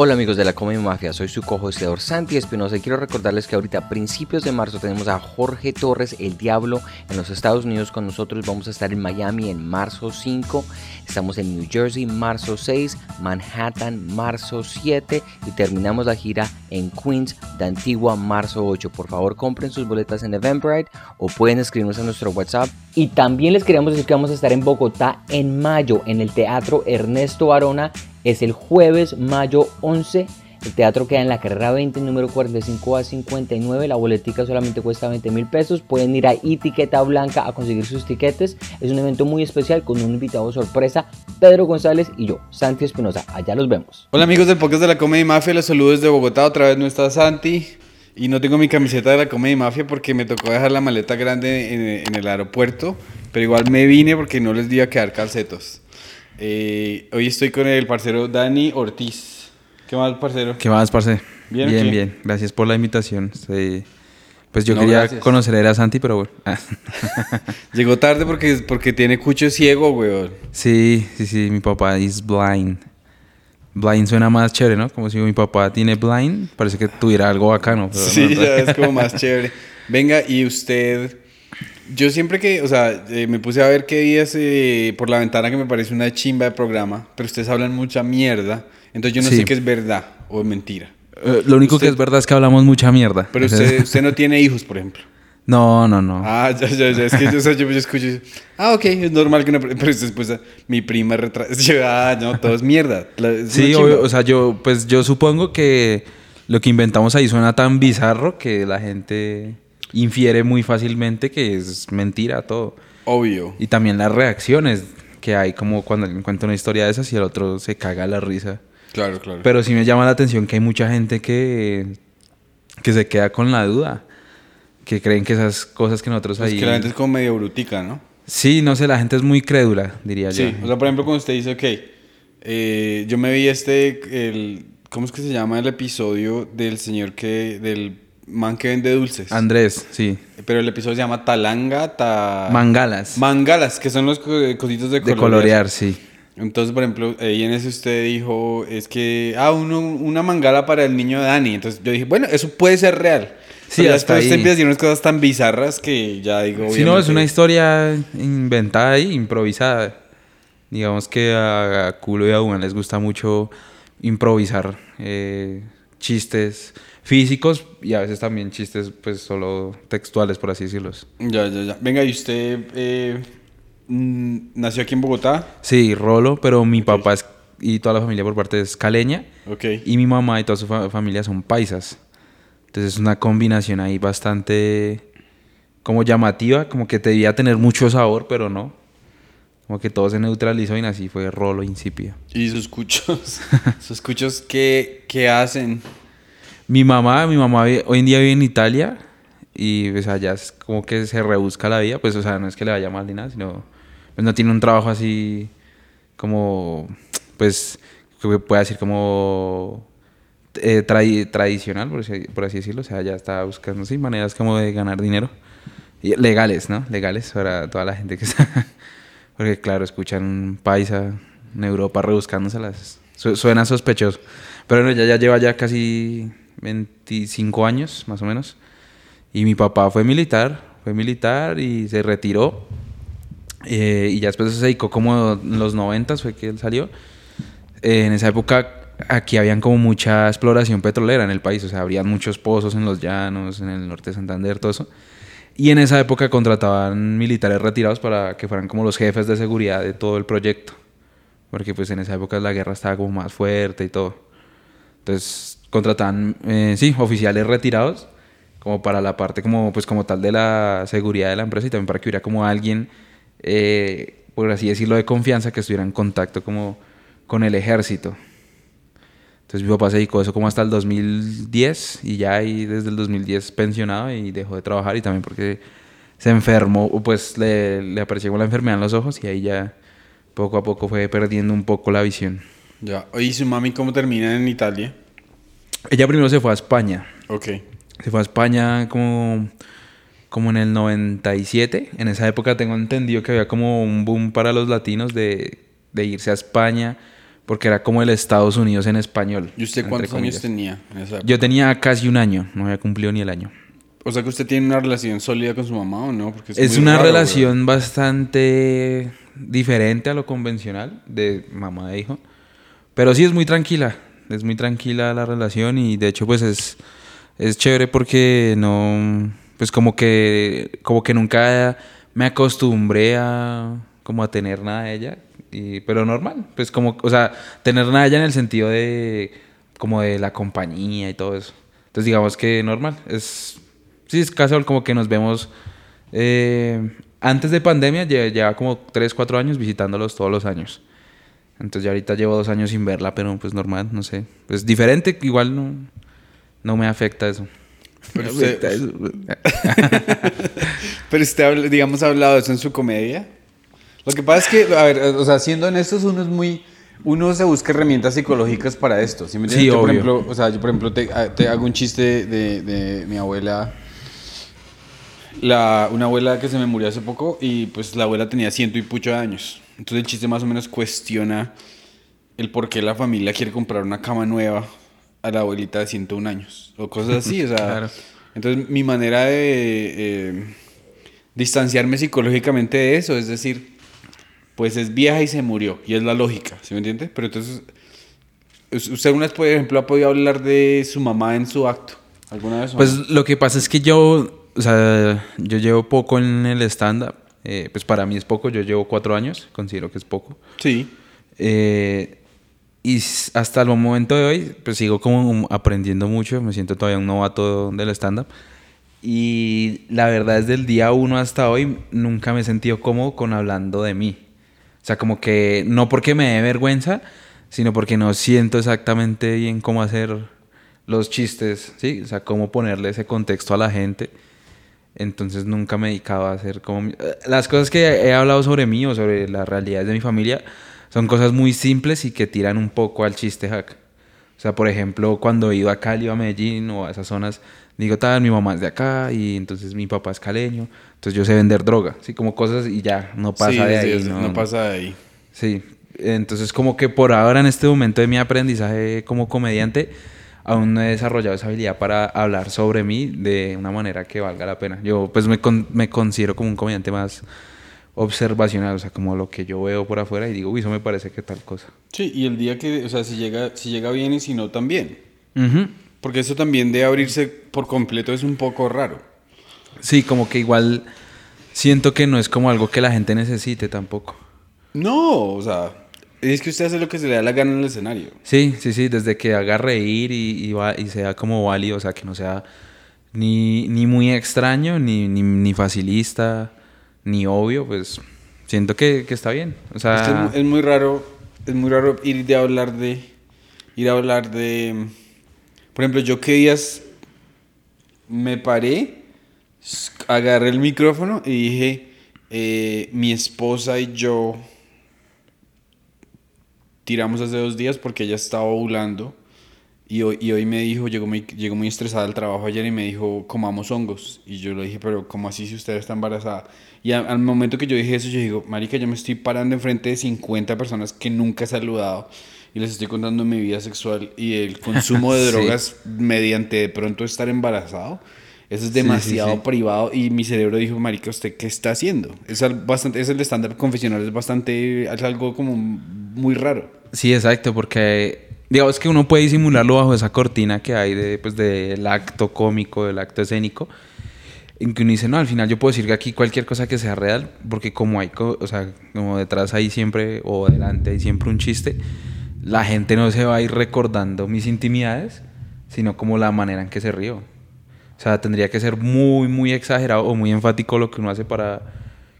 Hola amigos de la Comedy Mafia, soy su co-hosteador Santi Espinosa y quiero recordarles que ahorita a principios de marzo tenemos a Jorge Torres, el Diablo, en los Estados Unidos con nosotros. Vamos a estar en Miami en marzo 5, estamos en New Jersey marzo 6, Manhattan marzo 7 y terminamos la gira en Queens de Antigua marzo 8. Por favor compren sus boletas en Eventbrite o pueden escribirnos a nuestro WhatsApp. Y también les queríamos decir que vamos a estar en Bogotá en mayo en el Teatro Ernesto Arona es el jueves, mayo 11. El teatro queda en la carrera 20, número 45 a 59. La boletica solamente cuesta 20 mil pesos. Pueden ir a etiqueta blanca a conseguir sus tiquetes. Es un evento muy especial con un invitado sorpresa, Pedro González y yo, Santi Espinosa. Allá los vemos. Hola amigos del podcast de la Comedy Mafia, los saludos desde Bogotá. Otra vez no está Santi. Y no tengo mi camiseta de la Comedy Mafia porque me tocó dejar la maleta grande en, en el aeropuerto. Pero igual me vine porque no les di a quedar calcetos. Eh, hoy estoy con el parcero Dani Ortiz. ¿Qué más, parcero? ¿Qué más, parce? Bien, bien, bien. Gracias por la invitación. Sí. Pues yo No, quería gracias. conocer a Santi, pero bueno. Ah. Llegó tarde porque, porque tiene cucho ciego, weón. sí, sí, sí, mi papá es blind. Blind suena más chévere, ¿no? Como si mi papá tiene blind, parece que tuviera algo bacano. pero Sí, no. ya es como más chévere. Venga, y usted... Yo siempre que, o sea, eh, me puse a ver qué días eh, por la ventana que me parece una chimba de programa, pero ustedes hablan mucha mierda, entonces yo no Sí. sé qué es verdad o mentira. Eh, lo único Usted- que es verdad es que hablamos mucha mierda. Pero usted, usted no tiene hijos, por ejemplo. No, no, no. Ah, ya, ya, ya. Es que yo, yo, yo escucho. y- Ah, ok, es normal que una. Pero después mi prima retrasa. Ah, no, todo es mierda. La- es Sí, obvio, o sea, yo, pues yo supongo que lo que inventamos ahí suena tan bizarro que la gente infiere muy fácilmente que es mentira todo. Obvio. Y también las reacciones que hay como cuando alguien cuenta una historia de esas y el otro se caga la risa. Claro, claro. Pero sí me llama la atención que hay mucha gente que, que se queda con la duda. Que creen que esas cosas que nosotros es ahí... que la gente es como medio brutica, ¿no? Sí, no sé, la gente es muy crédula, diría Sí. yo. O sea, por ejemplo, cuando usted dice, ok, eh, yo me vi este. El, ¿Cómo es que se llama el episodio del señor que. del man que vende dulces? Andrés, sí. Pero el episodio se llama Talanga, ta... Mangalas. Mangalas, que son los co- cositos de de colorear. colorear, sí. Entonces, por ejemplo, ahí en ese usted dijo, es que, ah, uno- una mangala para el niño Dani. Entonces yo dije, bueno, eso puede ser real. Sí, Pero hasta después usted ahí. empieza a decir unas cosas tan bizarras que ya digo, Si no, es una historia inventada y improvisada. Digamos que a, a Culo y a Una les gusta mucho improvisar eh, chistes físicos y a veces también chistes pues solo textuales, por así decirlos. Ya, ya, ya. Venga, ¿y usted eh, mm, nació aquí en Bogotá? Sí, Rolo, pero mi papá es- y toda la familia por parte es caleña Ok. y mi mamá y toda su fa- familia son paisas. Entonces es una combinación ahí bastante como llamativa, como que debía tener mucho sabor, pero no. Como que todo se neutralizó y así fue Rolo insípido. ¿Y sus cuchos? ¿Sus cuchos qué, qué hacen? Mi mamá, mi mamá hoy en día vive en Italia y pues allá es como que se rebusca la vida, pues o sea, no es que le vaya mal ni nada, sino pues no tiene un trabajo así como pues que pueda decir como eh, tradi- tradicional, por así, por así decirlo, o sea, ya está buscando sí, maneras como de ganar dinero Y legales, ¿no? Legales para toda la gente que está porque claro, escuchan un paisa en Europa rebuscándoselas. Su- suena sospechoso. Pero no, ya, ya lleva ya casi 25 años, más o menos. Y mi papá fue militar, fue militar y se retiró. Eh, y ya después se dedicó como en los 90 fue que él salió. Eh, en esa época aquí habían como mucha exploración petrolera en el país, o sea, habrían muchos pozos en los llanos, en el norte de Santander, todo eso. Y en esa época contrataban militares retirados para que fueran como los jefes de seguridad de todo el proyecto. Porque pues en esa época la guerra estaba como más fuerte y todo. Entonces contrataban, eh, sí, oficiales retirados como para la parte como pues como tal de la seguridad de la empresa y también para que hubiera como alguien, eh, por así decirlo, de confianza que estuviera en contacto como con el ejército. Entonces mi papá se dedicó a eso como hasta el 2010 y ya ahí desde el 2010 pensionado y dejó de trabajar y también porque se enfermó, pues le, le apareció la enfermedad en los ojos y ahí ya poco a poco fue perdiendo un poco la visión. Ya. ¿Y su mami cómo termina en Italia? Ella primero se fue a España. Ok. Se fue a España como, como en el 97. En esa época tengo entendido que había como un boom para los latinos de, de irse a España porque era como el Estados Unidos en español. ¿Y usted cuántos años tenía? Yo tenía casi un año, no había cumplido ni el año. O sea que usted tiene una relación sólida con su mamá o no? Porque Es muy una raro, relación bastante diferente a lo convencional de mamá e hijo. Pero sí es muy tranquila. Es muy tranquila la relación y de hecho pues es, es chévere porque no... Pues como que, como que nunca me acostumbré a como a tener nada de ella. Y, pero normal. Pues como, o sea, tener ella en el sentido de como de la compañía y todo eso. Entonces digamos que normal. Es, sí, es casual como que nos vemos... eh, antes de pandemia lle- llevaba como 3, 4 años visitándolos todos los años. Entonces ya ahorita llevo dos años sin verla, pero pues normal, no sé. Pues diferente, igual no, no me afecta eso. Pero Me usted- afecta eso. Pero usted, habla- digamos, ha hablado de eso en su comedia. Lo que pasa es que, a ver, o sea, siendo honestos, uno es muy... Uno se busca herramientas psicológicas para esto. ¿sí me entiendes? Sí, Yo, por ejemplo, o sea, yo, por ejemplo, te, a- te hago un chiste de, de mi abuela... La, una abuela que se me murió hace poco y pues la abuela tenía ciento y pucho de años. Entonces el chiste más o menos cuestiona el por qué la familia quiere comprar una cama nueva a la abuelita de 101 años. O cosas así, o sea... Claro. Entonces mi manera de eh, distanciarme psicológicamente de eso es decir, pues es vieja y se murió, y es la lógica, ¿sí me entiende? Pero entonces, us- ¿usted alguna vez, por ejemplo, ha podido hablar de su mamá en su acto? ¿Alguna vez? no? Pues lo que pasa es que yo, o sea, yo llevo poco en el stand-up. Eh, pues para mí es poco, yo llevo cuatro años, considero que es poco. Sí. Eh, y hasta el momento de hoy, pues sigo como aprendiendo mucho, me siento todavía un novato del stand-up. Y la verdad, desde el día uno hasta hoy, nunca me he sentido cómodo con hablando de mí. O sea, como que no porque me dé vergüenza, sino porque no siento exactamente bien cómo hacer los chistes, ¿sí? O sea, cómo ponerle ese contexto a la gente. Entonces nunca me dedicaba a hacer como... Las cosas que he hablado sobre mí o sobre las realidades de mi familia son cosas muy simples y que tiran un poco al chiste hack. O sea, por ejemplo, cuando ido a Cali o a Medellín o a esas zonas, digo, tal, mi mamá es de acá y entonces mi papá es caleño, entonces yo sé vender droga, así como cosas y ya, no pasa Sí, de sí, ahí. no, no pasa de ahí. Sí, entonces como que por ahora en este momento de mi aprendizaje como comediante, aún no he desarrollado esa habilidad para hablar sobre mí de una manera que valga la pena. Yo pues me, con- me considero como un comediante más observacional, o sea, como lo que yo veo por afuera y digo, uy, eso me parece que tal cosa. Sí, y el día que, o sea, si llega, si llega bien y si no, también. Ujú. Porque eso también de abrirse por completo es un poco raro. Sí, como que igual siento que no es como algo que la gente necesite tampoco. No, o sea, es que usted hace lo que se le da la gana en el escenario. Sí, sí, sí, desde que haga reír y, y, va- y sea como válido, o sea, que no sea ni, ni muy extraño, ni, ni, ni facilista, ni obvio, pues siento que, que está bien. O Es, que es sea, es muy raro, es muy raro ir de hablar de, ir a hablar de, por ejemplo, yo qué días me paré, agarré el micrófono y dije, eh, mi esposa y yo tiramos hace dos días porque ella estaba ovulando y hoy, y hoy me dijo, llegó muy, llegó muy estresada al trabajo ayer y me dijo, comamos hongos. Y yo le dije, pero ¿cómo así si usted está embarazada? Y al momento que yo dije eso, yo digo, marica, yo me estoy parando enfrente de 50 personas que nunca he saludado y les estoy contando mi vida sexual y el consumo de Sí. drogas mediante de pronto estar embarazado. Eso es Sí, sí, demasiado sí. privado y mi cerebro dijo, marica, ¿usted qué está haciendo? Es, bastante, es el estándar confesional, es bastante, es algo como muy raro. sí, exacto, porque digamos que uno puede disimularlo bajo esa cortina que hay de, pues, del acto cómico, del acto escénico, en que uno dice, no, al final yo puedo decir que aquí cualquier cosa que sea real, porque como hay, o sea, como detrás hay siempre, o delante hay siempre un chiste, la gente no se va a ir recordando mis intimidades, sino como la manera en que se río. O sea, tendría que ser muy, muy exagerado o muy enfático lo que uno hace para,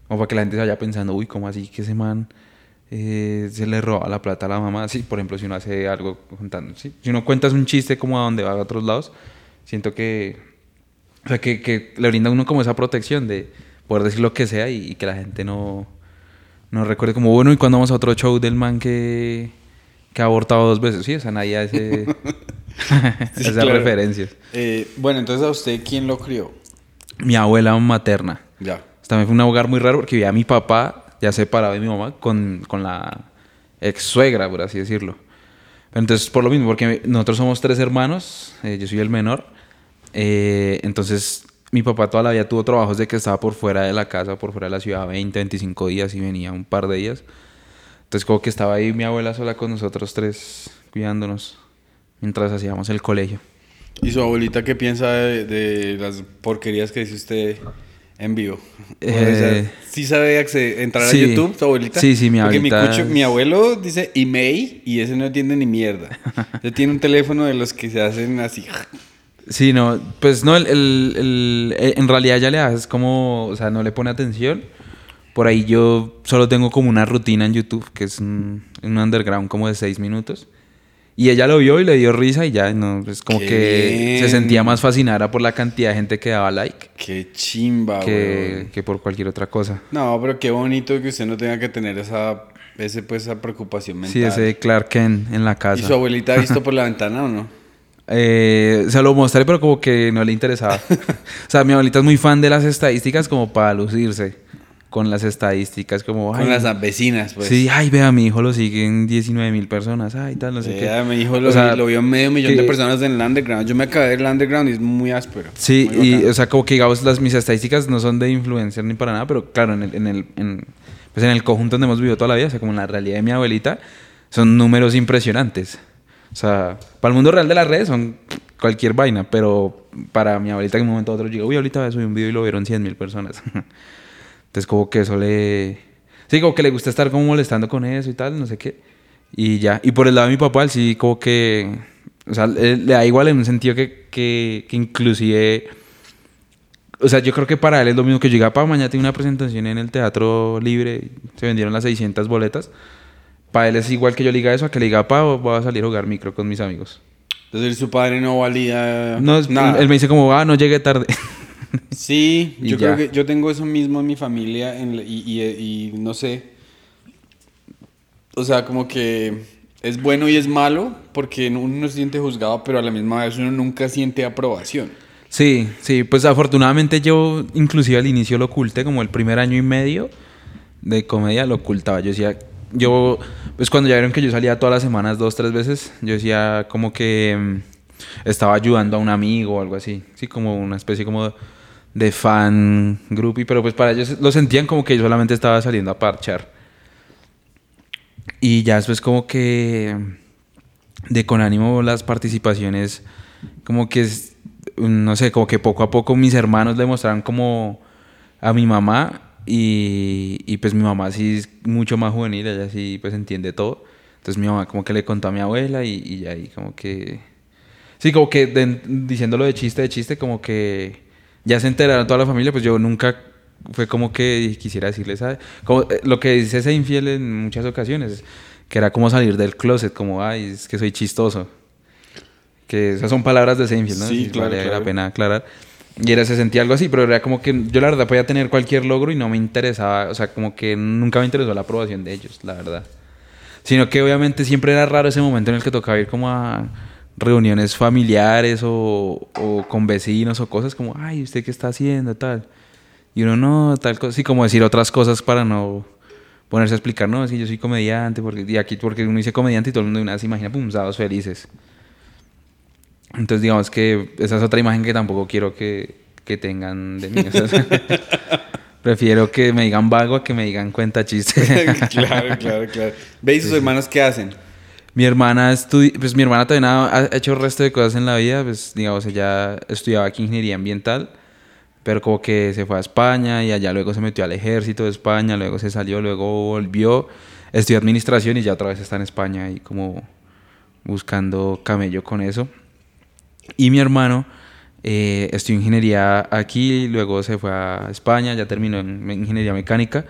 como para que la gente se vaya pensando, uy, ¿cómo así que ese man eh, se le roba la plata a la mamá? Sí, por ejemplo, si uno hace algo contando, ¿sí? Si uno cuentas un chiste como a donde va a otros lados, siento que, o sea, que, que le brinda a uno como esa protección de poder decir lo que sea y, y que la gente no, no recuerde como, bueno, ¿y cuando vamos a otro show del man que, que ha abortado dos veces? Sí, o sea, nadie hace Sí, esas claro. referencias. Eh, bueno, entonces a usted, ¿quién lo crió? Mi abuela materna. Ya. También fue un hogar muy raro porque vivía mi papá ya separado de mi mamá con, con la ex suegra, por así decirlo. Entonces, por lo mismo, porque nosotros somos tres hermanos, eh, yo soy el menor, eh, entonces mi papá toda la vida tuvo trabajos de que estaba por fuera de la casa, por fuera de la ciudad, 20, 25 días y venía un par de días. Entonces como que estaba ahí mi abuela sola con nosotros tres, cuidándonos, mientras hacíamos el colegio. ¿Y su abuelita qué piensa de, de las porquerías que dice usted en vivo? Eh, ¿Sí sabe acceder- entrar sí. a YouTube, su abuelita? Sí, sí, mi Porque mi, abuelita cucho- mi abuelo dice email y ese no entiende ni mierda. Él tiene un teléfono de los que se hacen así. Sí, no, pues no, el, el- el- en realidad ya le haces como, o sea, no le pone atención. Por ahí yo solo tengo como una rutina en YouTube, que es un, un underground como de seis minutos. Y ella lo vio y le dio risa y ya, no, es como Qué que bien. se sentía más fascinada por la cantidad de gente que daba like Qué chimba, que, que por cualquier otra cosa. No, pero qué bonito que usted no tenga que tener esa, ese, pues, esa preocupación mental. Sí, ese Clark Kent en la ¿Y casa. su abuelita ha visto por la ventana o no? Eh, se lo mostré, pero como que no le interesaba. o sea, mi abuelita es muy fan de las estadísticas como para lucirse con las estadísticas, como... Con ay, las vecinas, pues. Sí, ay, vea, mi hijo lo siguen 19 mil personas, ay, tal, no sé Vea, qué. mi hijo lo, O sea, lo vio medio millón de personas en el underground. Yo me acabé del underground y es muy áspero. Sí, Muy y o sea, como que digamos, las, mis estadísticas no son de influencer ni para nada, pero claro, en el, en el, en, pues en el conjunto donde hemos vivido toda la vida, o sea, como en la realidad de mi abuelita, son números impresionantes. O sea, para el mundo real de las redes son cualquier vaina, pero para mi abuelita en un momento a otro llega, uy, ahorita subí un video y lo vieron 100 mil personas. Entonces como que eso le... Sí, como que le gusta estar como molestando con eso y tal, no sé qué. Y ya. Y por el lado de mi papá, él sí como que... O sea, él- le da igual en un sentido que, que, que inclusive... O sea, yo creo que para él es lo mismo que yo diga, pa, mañana tengo una presentación en el Teatro Libre, se vendieron las 600 boletas. Para él es igual que yo le diga eso, a que le diga, pa, voy a salir a jugar micro con mis amigos. Entonces su padre no valía No, nada. él me dice como, ah, no llegué tarde. Sí, yo ya. creo que yo tengo eso mismo en mi familia en la- y, y- y no sé. O sea, como que es bueno y es malo porque uno no se siente juzgado, pero a la misma vez uno nunca siente aprobación. Sí, sí, pues afortunadamente yo inclusive al inicio lo oculté, como el primer año y medio de comedia lo ocultaba. Yo decía, yo, pues cuando ya vieron que yo salía todas las semanas dos, tres veces, yo decía como que mm, estaba ayudando a un amigo o algo así, sí, como una especie como de fan groupie, pero pues para ellos lo sentían como que yo solamente estaba saliendo a parchar. Y ya después como que de con ánimo las participaciones como que no sé, como que poco a poco mis hermanos le mostraron como a mi mamá y, y pues mi mamá sí es mucho más juvenil, ella sí pues entiende todo. Entonces mi mamá como que le contó a mi abuela y, y ahí como que... Sí, como que de- diciéndolo de chiste, de chiste, como que ya se enteraron toda la familia, pues yo nunca fue como que quisiera decirles, ¿sabes? Como, eh, lo que dice ese infiel en muchas ocasiones, que era como salir del closet, como, ay, es que soy chistoso. Que esas son palabras de Seinfeld, ¿no? Sí, claro, vale claro. la pena aclarar. Y era, se sentía algo así, pero era como que yo la verdad podía tener cualquier logro y no me interesaba, o sea, como que nunca me interesó la aprobación de ellos, la verdad. Sino que obviamente siempre era raro ese momento en el que tocaba ir como a reuniones familiares o, o con vecinos o cosas como, ay, ¿usted qué está haciendo? Tal. Y uno no, tal cosa, sí, como decir otras cosas para no ponerse a explicar, no, es que yo soy comediante, porque, y aquí porque uno dice comediante y todo el mundo de una vez se imagina, pum, sábados felices. Entonces, digamos que esa es otra imagen que tampoco quiero que, que tengan de mí. o sea, prefiero que me digan vago a que me digan cuenta chiste. claro, claro, claro. ¿Ve y sus hermanos qué hacen? Mi hermana pues mi hermana también ha, ha hecho el resto de cosas en la vida, pues digamos, ella estudiaba aquí ingeniería ambiental, pero como que se fue a España y allá luego se metió al ejército de España, luego se salió, luego volvió, estudió administración y ya otra vez está en España y como buscando camello con eso. Y mi hermano eh, estudió ingeniería aquí, luego se fue a España, ya terminó en ingeniería mecánica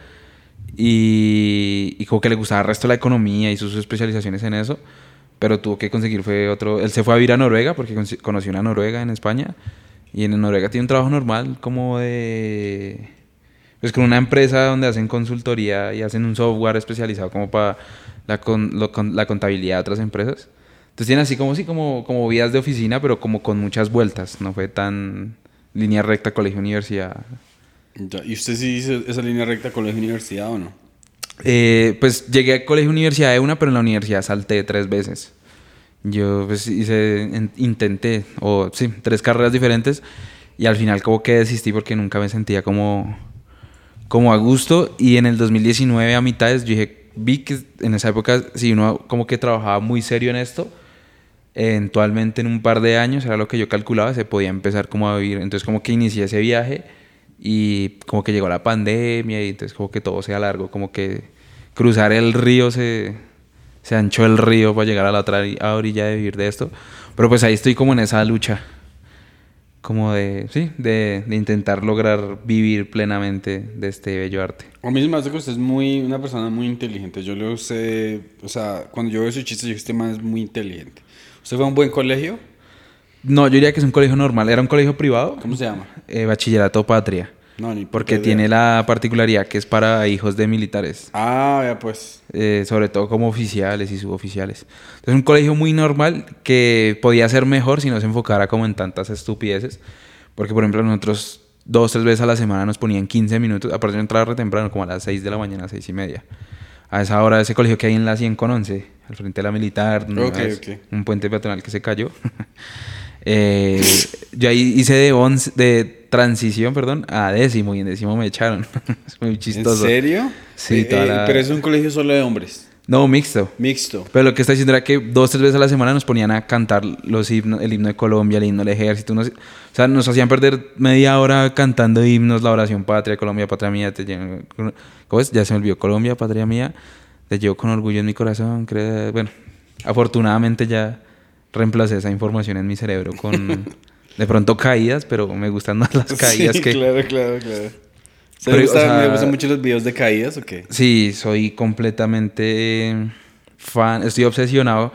y, y como que le gustaba el resto de la economía y sus especializaciones en eso, pero tuvo que conseguir fue otro, él se fue a vivir a Noruega porque con- conoció una Noruega en España y en Noruega tiene un trabajo normal como de pues con una empresa donde hacen consultoría y hacen un software especializado como para la, con- lo- con- la contabilidad de otras empresas. Entonces tiene así como sí, como, como vidas de oficina, pero como con muchas vueltas. No fue tan línea recta colegio-universidad. ¿Y usted sí hizo esa línea recta colegio universidad o no? Eh, pues llegué al colegio universidad de una, pero en la universidad salté tres veces. Yo pues hice, en- intenté, o sí, tres carreras diferentes y al final como que desistí porque nunca me sentía como, como a gusto y en el 2019 a mitades yo dije, vi que en esa época si uno como que trabajaba muy serio en esto, eventualmente en un par de años, era lo que yo calculaba, se podía empezar como a vivir. Entonces como que inicié ese viaje y como que llegó la pandemia y entonces como que todo se alargó, como que cruzar el río se, se anchó el río para llegar a la otra orilla de vivir de esto. Pero pues ahí estoy como en esa lucha, como de, sí, de, de intentar lograr vivir plenamente de este bello arte. A mí me hace que usted es muy, una persona muy inteligente. Yo lo sé, o sea, cuando yo veo sus chistes, yo digo, este man es muy inteligente. ¿Usted fue a un buen colegio? No, yo diría que es un colegio normal. ¿Era un colegio privado? ¿Cómo se llama? Eh, Bachillerato Patria. No, ni Porque puta tiene idea. la particularidad que es para hijos de militares. Ah, ya pues. eh, sobre todo como oficiales y suboficiales. Es un colegio muy normal que podía ser mejor si no se enfocara como en tantas estupideces. Porque, por ejemplo, nosotros dos, tres veces a la semana nos ponían 15 minutos, aparte de entrar re temprano, como a las 6 de la mañana, 6 y media. A esa hora, ese colegio que hay en la 100 con 11, al frente de la militar, una Ok, vez, ok. un puente peatonal que se cayó. Eh, yo ahí hice de, once, de transición, perdón, a décimo y en décimo me echaron. es muy chistoso. ¿En serio? Sí, Eh, toda eh, la- Pero es un colegio solo de hombres. No, mixto. Mixto. Pero lo que está diciendo era que dos, tres veces a la semana nos ponían a cantar los himnos, el himno de Colombia, el himno del ejército. unos- o sea, nos hacían perder media hora cantando himnos, la oración patria, Colombia, patria mía. Te llevo- ¿Cómo es? Ya se me olvidó. Colombia, patria mía. Te llevo con orgullo en mi corazón. creo- Bueno, afortunadamente ya reemplacé esa información en mi cerebro con de pronto caídas, pero me gustan más las caídas sí, que... claro, claro, claro. ¿Se Pero, le gusta- o sea- ¿Me gustan mucho los videos de caídas o qué? Sí, soy completamente fan, estoy obsesionado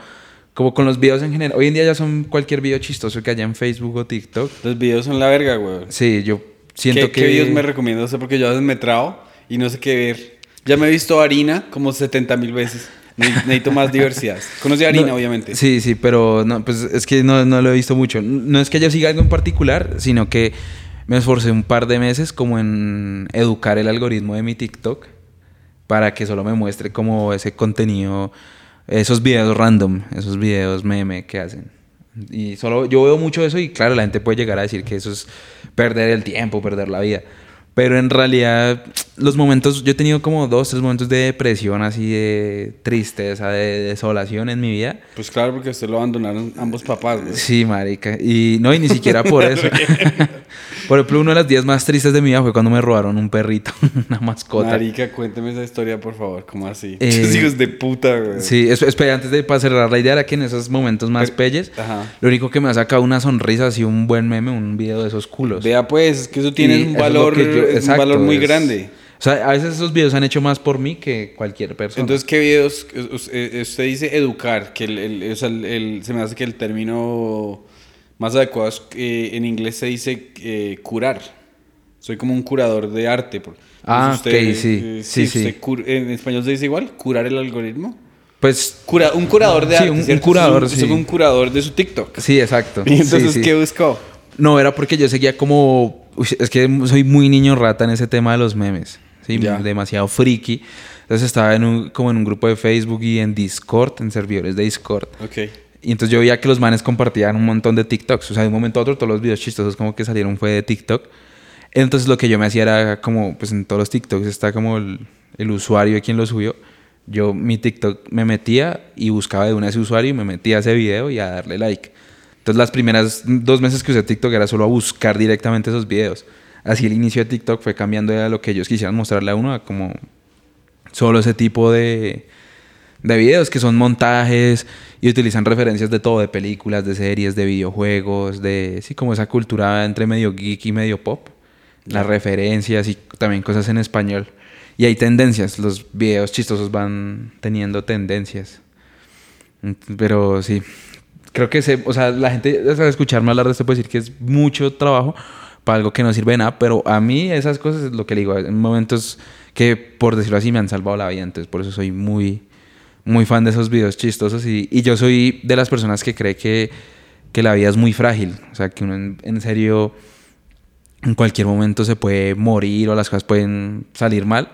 como con los videos en general. Hoy en día ya son cualquier video chistoso que haya en Facebook o TikTok. Los videos son la verga, güey. Sí, yo siento ¿Qué, que... ¿Qué videos me recomienda usted? Porque yo a veces me trabo y no sé qué ver. Ya me he visto harina como 70 mil veces. Ne- Necesito más diversidad. Conoce a harina, No, obviamente. Sí, sí, pero no, pues es que no, no lo he visto mucho. No es que yo siga algo en particular, sino que me esforcé un par de meses como en educar el algoritmo de mi TikTok para que solo me muestre como ese contenido, esos videos random, esos videos meme que hacen. Y solo yo veo mucho eso y claro, la gente puede llegar a decir que eso es perder el tiempo, perder la vida. Pero en realidad, los momentos, yo he tenido como dos, tres momentos de depresión, así de tristeza, de desolación en mi vida. Pues claro, porque usted lo abandonaron ambos papás, güey. Sí, marica. Y no, y ni siquiera por eso. por ejemplo, uno de los días más tristes de mi vida fue cuando me robaron un perrito, una mascota. Marica, cuénteme esa historia, por favor. ¿Cómo así? Eh, hijos de puta, güey. Sí, es- espera, antes de para cerrar la idea era que en esos momentos más Pero- pelles, Ajá. lo único que me ha sacado una sonrisa, así un buen meme, un video de esos culos. Vea, pues, es que eso tiene Y un lo valor, es un valor muy es- grande. O sea, a veces esos videos han hecho más por mí que cualquier persona. Entonces, ¿qué videos? eh, us- Usted dice educar, que el, el- el- el- se me hace que el término más adecuado es, eh, en inglés se dice eh, curar. Soy como un curador de arte. Ah, Entonces ok, sí, eh, sí, sí. usted cur- en español se dice igual, curar el algoritmo. pues Cura, un curador de Sí, arte. un- un curador, Usted es un- sí. usted un curador de su TikTok. sí, exacto. Y entonces, Sí, sí. ¿qué buscó? No, era porque yo seguía como... Uy, es que soy muy niño rata en ese tema de los memes. ¿sí? Ya. Demasiado friki. Entonces estaba en un, como en un grupo de Facebook y en Discord, en servidores de Discord. Ok. Y entonces yo veía que los manes compartían un montón de TikToks. O sea, de un momento a otro todos los videos chistosos como que salieron fue de TikTok. Entonces lo que yo me hacía era como, pues en todos los TikToks está como el, el usuario de quien lo subió. Yo mi TikTok me metía y buscaba de una ese usuario y me metía a ese video y a darle like. Entonces las primeras dos meses que usé TikTok era solo a buscar directamente esos videos. Así el inicio de TikTok fue cambiando de lo que ellos quisieran mostrarle a uno a como solo ese tipo de, de videos que son montajes y utilizan referencias de todo, de películas, de series, de videojuegos, de sí, como esa cultura entre medio geek y medio pop. Las referencias y también cosas en español. Y hay tendencias, los videos chistosos van teniendo tendencias. Pero sí, creo que se, o sea, la gente al escucharme hablar de esto puede decir que es mucho trabajo para algo que no sirve de nada, pero a mí esas cosas es lo que le digo, en momentos que por decirlo así me han salvado la vida, entonces por eso soy muy muy fan de esos videos chistosos y, y yo soy de las personas que cree que, que la vida es muy frágil, o sea, que uno en, en serio en cualquier momento se puede morir o las cosas pueden salir mal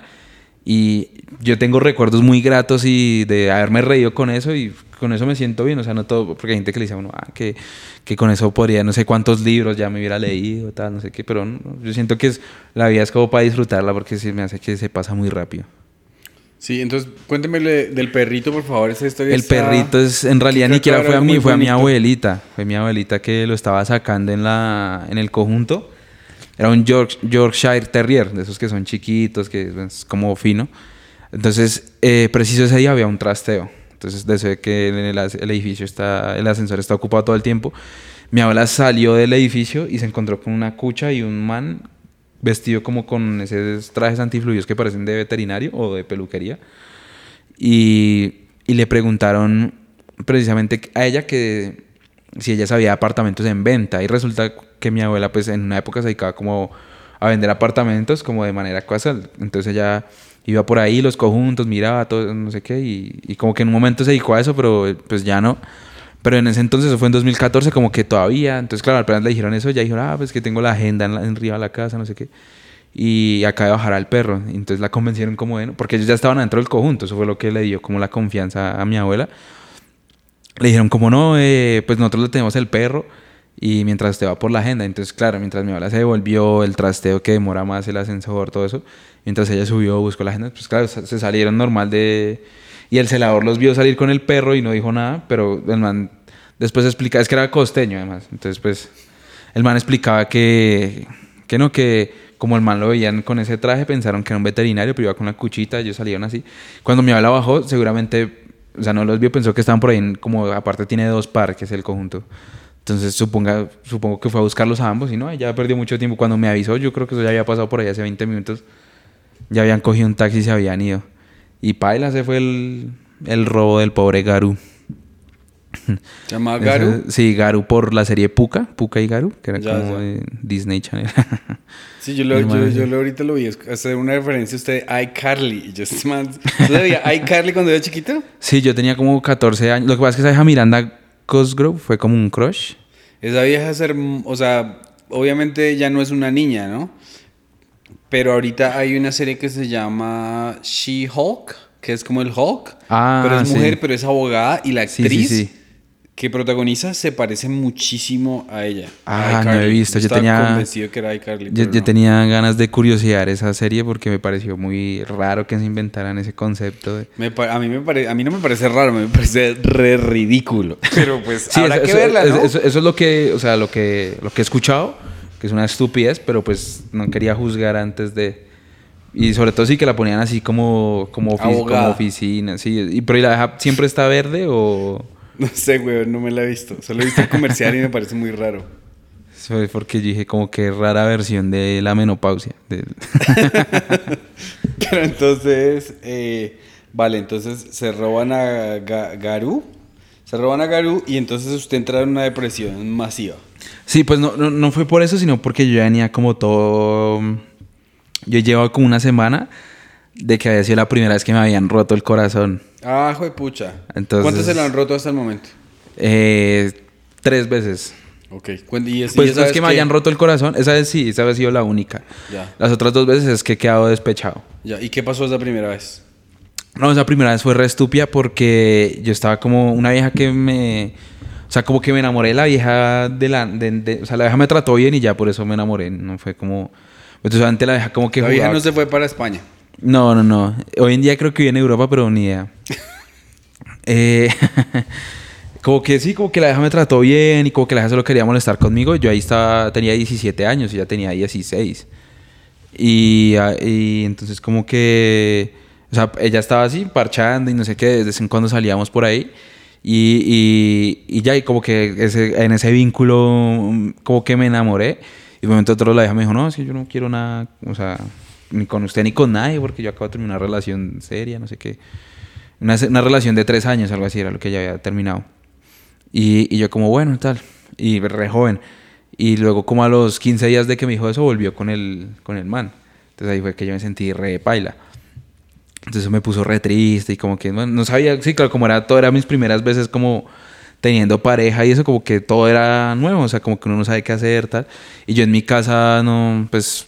Y yo tengo recuerdos muy gratos y de haberme reído con eso y con eso me siento bien. O sea, no todo, porque hay gente que le dice a uno, ah, que, que con eso podría, no sé cuántos libros ya me hubiera leído, tal, no sé qué, pero no, yo siento que es, la vida es como para disfrutarla porque sí me hace que se pasa muy rápido. Sí, entonces cuénteme del perrito, por favor, esa historia. El está- perrito es, en realidad ni siquiera fue a mí, fue a mi abuelita. Fue mi abuelita que lo estaba sacando en, la, en el conjunto. Era un York- Yorkshire Terrier, de esos que son chiquitos, que es como fino. Entonces, eh, preciso ese día había un trasteo. Entonces, de eso de que el, el edificio está, el ascensor está ocupado todo el tiempo. Mi abuela salió del edificio y se encontró con una cucha y un man vestido como con esos trajes antifluidos que parecen de veterinario o de peluquería. Y, y le preguntaron precisamente a ella que si ella sabía apartamentos en venta. Y resulta que mi abuela, pues en una época se dedicaba como a vender apartamentos como de manera casual. Entonces ella iba por ahí, los conjuntos, miraba todo, no sé qué, y, y como que en un momento se dedicó a eso, pero pues ya no. Pero en ese entonces, eso fue en 2014, como que todavía. Entonces, claro, apenas le dijeron eso, ya dijeron, ah, pues que tengo la agenda en, la, en arriba de la casa, no sé qué. Y acaba de bajar al perro. Entonces la convencieron como de, porque ellos ya estaban dentro del conjunto. Eso fue lo que le dio como la confianza a mi abuela. Le dijeron como no, eh, pues nosotros le tenemos el perro y mientras usted va por la agenda. Entonces, claro, mientras mi abuela se devolvió el trasteo que demora más el ascensor, todo eso, mientras ella subió, buscó la agenda, pues claro, se salieron normal de... Y el celador los vio salir con el perro y no dijo nada, pero el man después explica, es que era costeño además. Entonces, pues, el man explicaba que, que no, que como el man lo veían con ese traje, pensaron que era un veterinario, pero iba con una cuchita, ellos salieron así. Cuando mi abuela bajó, seguramente, o sea, no los vio, pensó que estaban por ahí, como aparte tiene dos parques el conjunto. Entonces suponga, supongo que fue a buscarlos a ambos y no, ya perdió mucho tiempo. Cuando me avisó, yo creo que eso ya había pasado por ahí hace 20 minutos. Ya habían cogido un taxi y se habían ido. Y paila, se fue el, el robo del pobre Garu. ¿Se llama Garu? Sí, Garu por la serie Puka, Puka y Garu, que era Ya, como ya. de Disney Channel. Sí, yo, lo, yo, lo ahorita lo vi hacer una referencia a usted iCarly. Y yo, este man, ¿Usted veía iCarly cuando era chiquito? sí, yo tenía como 14 años. Lo que pasa es que esa hija Miranda Cosgrove fue como un crush. Esa vieja ser, o sea, obviamente ya no es una niña, ¿no? Pero ahorita hay una serie que se llama She-Hulk, que es como el Hulk, Ah, pero es sí. mujer, pero es abogada y la Sí, sí, actriz sí. Que protagoniza se parece muchísimo a ella. Ah, a no he visto, yo estaba tenía- convencido que era iCarly. Yo, pero yo no. tenía ganas de curiosear esa serie porque me pareció muy raro que se inventaran ese concepto. de- Me a, mí me pare- a mí no me parece raro, me parece re ridículo. Pero pues Sí, habrá eso, que eso- verla, eso- ¿no? eso- eso es lo que, o sea, lo que, lo que he escuchado, que es una estupidez, pero pues no quería juzgar antes de... Y sobre todo sí que la ponían así como, como, ofi- Abogada. como oficina, sí. Y, pero ¿y la deja siempre está verde o...? No sé, güey, no me la he visto. Solo he visto el comercial y me parece muy raro. Eso es porque yo dije como que rara versión de la menopausia. de- Pero entonces, eh, vale, entonces se roban a Ga- Garú. Se roban a Garú y entonces usted entra en una depresión masiva. Sí, pues no, no, no fue por eso, sino porque yo ya venía como todo... Yo llevaba como una semana de que había sido la primera vez que me habían roto el corazón. Ah, pucha. Entonces- ¿Cuántos se lo han roto hasta el momento? Eh, tres veces. Ok. ¿Cuán- y es- Pues no es que me hayan roto el corazón, esa vez sí, esa vez ha sido la única. Ya. Las otras dos veces es que he quedado despechado. Ya, ¿Y qué pasó esa primera vez? No, esa primera vez fue re estúpida porque yo estaba como una vieja que me... O sea, como que me enamoré de la vieja de la... de- de- o sea, la vieja me trató bien y ya por eso me enamoré. No fue como... Entonces antes la vieja como que... La vieja no se fue para España. No, no, no. Hoy en día creo que vive en Europa, pero ni idea. Eh, como que sí, como que la vieja me trató bien y como que la vieja solo quería molestar conmigo. Yo ahí estaba, tenía 17 años y ya tenía 16. Y, ah, y entonces como que, o sea, ella estaba así parchando y no sé qué, de vez en cuando salíamos por ahí. Y, y, y ya, y como que ese, en ese vínculo, mm, como que me enamoré. Y de momento otro la vieja me dijo, no, es que yo no quiero nada, o sea, ni con usted ni con nadie, porque yo acabo de terminar una relación seria, no sé qué. Una, una relación de tres años, algo así, era lo que ya había terminado. Y, y yo como, bueno, tal. Y re joven. Y luego como a los 15 días de que me dijo eso, volvió con el, con el man. Entonces ahí fue que yo me sentí re paila. Entonces eso me puso re triste y como que bueno, no sabía, sí, claro, como era, todo era mis primeras veces como teniendo pareja y eso como que todo era nuevo, o sea, como que uno no sabe qué hacer, tal. Y yo en mi casa no, pues,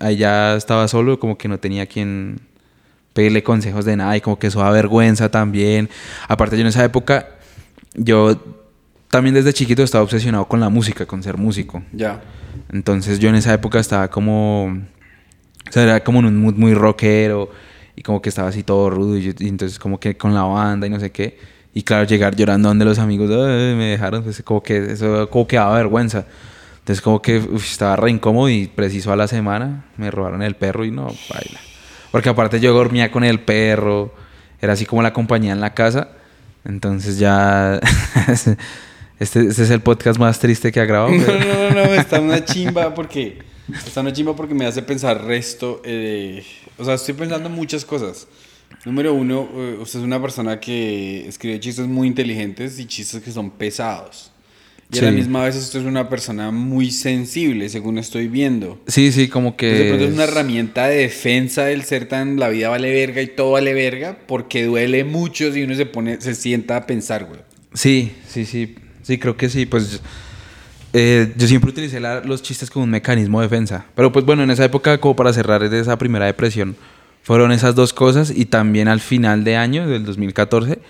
ahí ya estaba solo, como que no tenía quien, pedirle consejos de nada y como que eso da vergüenza también. Aparte yo en esa época, yo también desde chiquito estaba obsesionado con la música, con ser músico. Ya. Entonces yo en esa época estaba como, o sea, era como en un mood muy rockero y como que estaba así todo rudo y, yo- y entonces como que con la banda y no sé qué. Y claro, llegar llorando donde los amigos "Ay, me dejaron, pues como que eso como que daba vergüenza. Entonces como que uf, estaba re incómodo y preciso a la semana me robaron el perro y no, baila. Porque aparte yo dormía con el perro, era así como la compañía en la casa. Entonces ya... este, este es el podcast más triste que ha grabado. No, pero- no, no, no, está una chimba porque está una chimba porque me hace pensar resto. eh, o sea, estoy pensando muchas cosas. Número uno, eh, usted es una persona que escribe chistes muy inteligentes y chistes que son pesados. Y a la Sí. misma vez usted es una persona muy sensible, según estoy viendo. Sí, sí, como que... Entonces, de pronto es una herramienta de defensa del ser tan la vida vale verga y todo vale verga porque duele mucho si uno se pone se sienta a pensar, güey. Sí, sí, sí. Sí, creo que sí. Pues eh, yo siempre utilicé la- los chistes como un mecanismo de defensa. Pero pues bueno, en esa época, como para cerrar de esa primera depresión, fueron esas dos cosas. Y también al final de año, del 2014,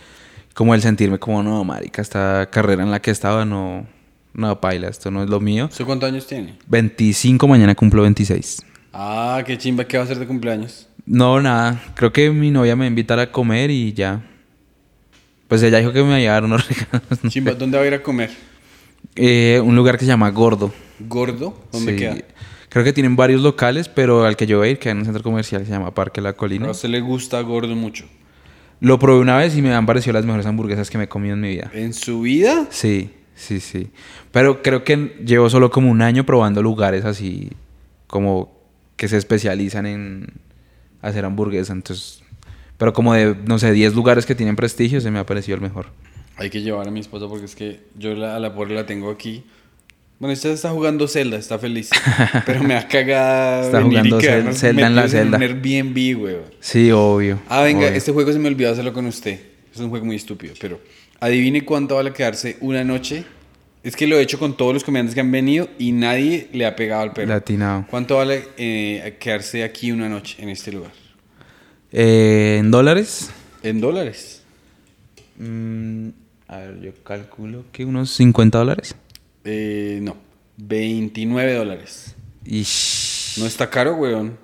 como el sentirme como, no, marica, esta carrera en la que estaba no, no, paila, esto no es lo mío. ¿Usted cuántos años tiene? 25, mañana cumplo 26. Ah, qué chimba, ¿qué va a hacer de cumpleaños? No, nada. Creo que mi novia me va a invitar a comer y ya. Pues ella dijo que me iba a llevar unos regalos. no sé. Chimba, ¿dónde va a ir a comer? Eh, un lugar que se llama Gordo. ¿Gordo? ¿Dónde Sí. queda? Creo que tienen varios locales, pero al que yo voy a ir queda en un centro comercial que se llama Parque La Colina. A usted le gusta gordo mucho. Lo probé una vez y me han parecido las mejores hamburguesas que me he comido en mi vida. ¿En su vida? Sí, sí, sí. Pero creo que llevo solo como un año probando lugares así como que se especializan en hacer hamburguesas. Entonces, pero como de, no sé, 10 lugares que tienen prestigio, se me ha parecido el mejor. Hay que llevar a mi esposa porque es que yo la, a la pobre la tengo aquí. Bueno, ella está jugando Zelda, está feliz. Pero me ha cagado. Está venir jugando Zelda en la Zelda. un Airbnb, güey. Sí, obvio. Ah, venga, obvio. este juego se me olvidó hacerlo con usted. Es un juego muy estúpido, pero adivine cuánto vale quedarse una noche. Es que lo he hecho con todos los comediantes que han venido y nadie le ha pegado al perro. Latinado. ¿Cuánto vale eh, quedarse aquí una noche en este lugar? Eh, ¿En dólares? En dólares. Mm, a ver, yo calculo que unos 50 dólares. Eh, no, 29 dólares. Ish. No está caro, weón.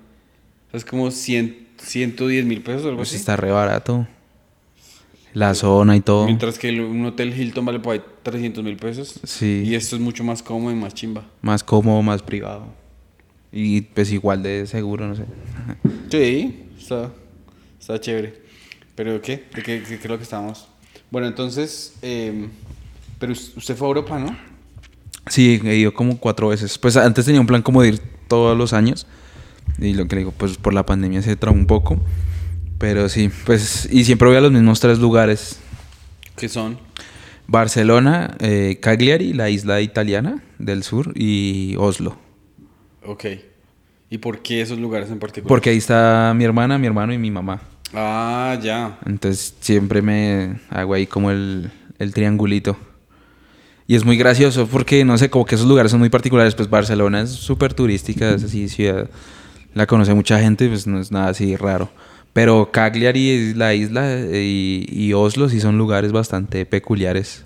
Es como 100, 110 mil pesos o algo Pues así. está re barato. La zona y todo. Mientras que el- un hotel Hilton vale por ahí 300 mil pesos. Sí. Y esto es mucho más cómodo y más chimba. Más cómodo, más privado. Y pues igual de seguro, no sé. Sí, está, está chévere. ¿Pero qué? ¿De qué, qué, qué es lo que estábamos? Bueno, entonces, eh, pero us- usted fue a Europa, ¿no? Sí, he ido como cuatro veces. Pues antes tenía un plan como de ir todos los años. Y lo que le digo, pues por la pandemia se trabó un poco. Pero sí, pues, y siempre voy a los mismos tres lugares. ¿Qué son? Barcelona, eh, Cagliari, la isla italiana del sur, y Oslo. Ok. ¿Y por qué esos lugares en particular? Porque ahí está mi hermana, mi hermano y mi mamá. Ah, ya. Entonces siempre me hago ahí como el, el triangulito. Y es muy gracioso porque, no sé, como que esos lugares son muy particulares. Pues Barcelona es súper turística, es así, ciudad. La conoce mucha gente, pues no es nada así raro. Pero Cagliari es la isla eh, y, y Oslo sí son lugares bastante peculiares.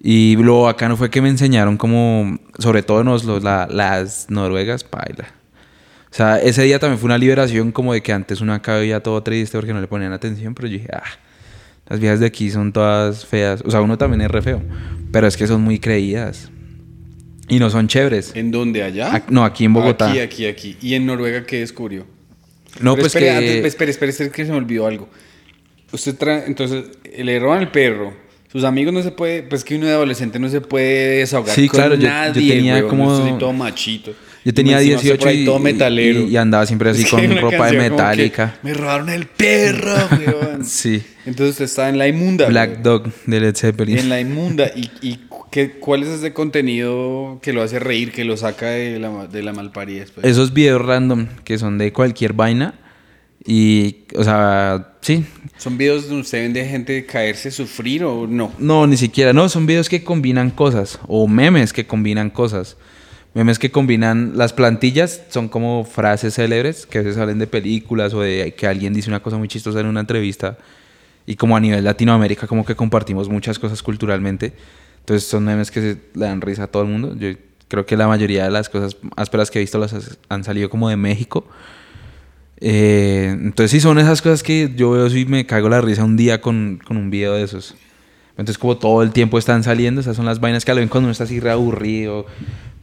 Y lo bacano fue que me enseñaron como, sobre todo en Oslo, la- las noruegas, paila. O sea, ese día también fue una liberación como de que antes uno acá veía todo triste porque no le ponían atención, pero yo dije, ah, las viejas de aquí son todas feas. O sea, uno también es re feo, pero es que son muy creídas. Y no son chéveres. ¿En dónde? ¿Allá? No, aquí en Bogotá. Aquí, aquí, aquí. ¿Y en Noruega qué descubrió? No, Pero pues espere, que... antes, espere, espere, espere, que se me olvidó algo. Usted trae, entonces, le roban el perro. Sus amigos no se puede, pues que uno de adolescente no se puede desahogar Sí, con claro, yo- yo nadie, tenía como- sí todo machito. Yo tenía Y encima usted 18 por ahí y, todo y- metalero. y andaba siempre así Es con ropa de metálica. Me robaron el perro, weón. Sí. Entonces usted está en la inmunda. Black weón. Dog de Led Zeppelin. En la inmunda. ¿Y, y qué, cuál es ese contenido que lo hace reír, que lo saca de la, de la malparida después? Esos videos random que son de cualquier vaina. Y, o sea, sí. ¿Son videos donde usted vende a gente caerse, sufrir o no? No, ni siquiera. No, son videos que combinan cosas. O memes que combinan cosas. Memes que combinan las plantillas, son como frases célebres que a veces salen de películas o de que alguien dice una cosa muy chistosa en una entrevista. Y como a nivel Latinoamérica, como que compartimos muchas cosas culturalmente. Entonces son memes que se le dan risa a todo el mundo. Yo creo que la mayoría de las cosas ásperas que he visto las han salido como de México. Eh, entonces sí son esas cosas que yo veo y me cago la risa un día con, con un video de esos. Entonces como todo el tiempo están saliendo, esas son las vainas que lo ven cuando uno está así reaburrido,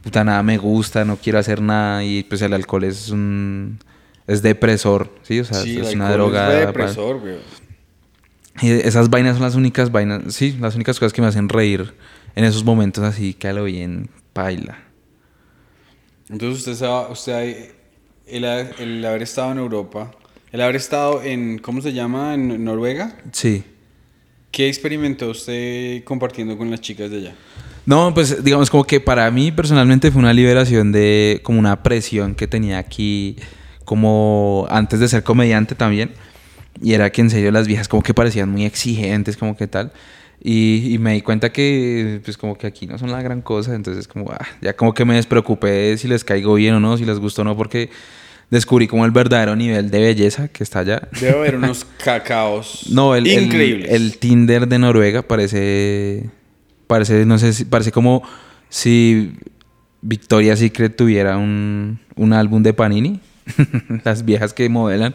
puta nada me gusta, no quiero hacer nada y pues el alcohol es un es depresor, sí, o sea, Sí, es una droga. Es depresor, güey. y esas vainas son las únicas vainas, sí, las únicas cosas que me hacen reír en esos momentos así que a lo bien paila. Entonces usted, sabe, usted el, el haber estado en Europa, el haber estado en, ¿cómo se llama? En Noruega. Sí. ¿Qué experimentó usted compartiendo con las chicas de allá? No, pues digamos como que para mí personalmente fue una liberación de como una presión que tenía aquí como antes de ser comediante también. Y era que en serio las viejas como que parecían muy exigentes, como que tal. Y, y me di cuenta que pues como que aquí no son la gran cosa. Entonces como ah, ya como que me despreocupé de si les caigo bien o no, si les gustó o no, porque descubrí como el verdadero nivel de belleza que está allá. Debe haber unos cacaos No, el, el- increíbles. El, Tinder de Noruega parece. Parece, no sé si. Parece como si Victoria's Secret tuviera un, un álbum de Panini. Las viejas que modelan.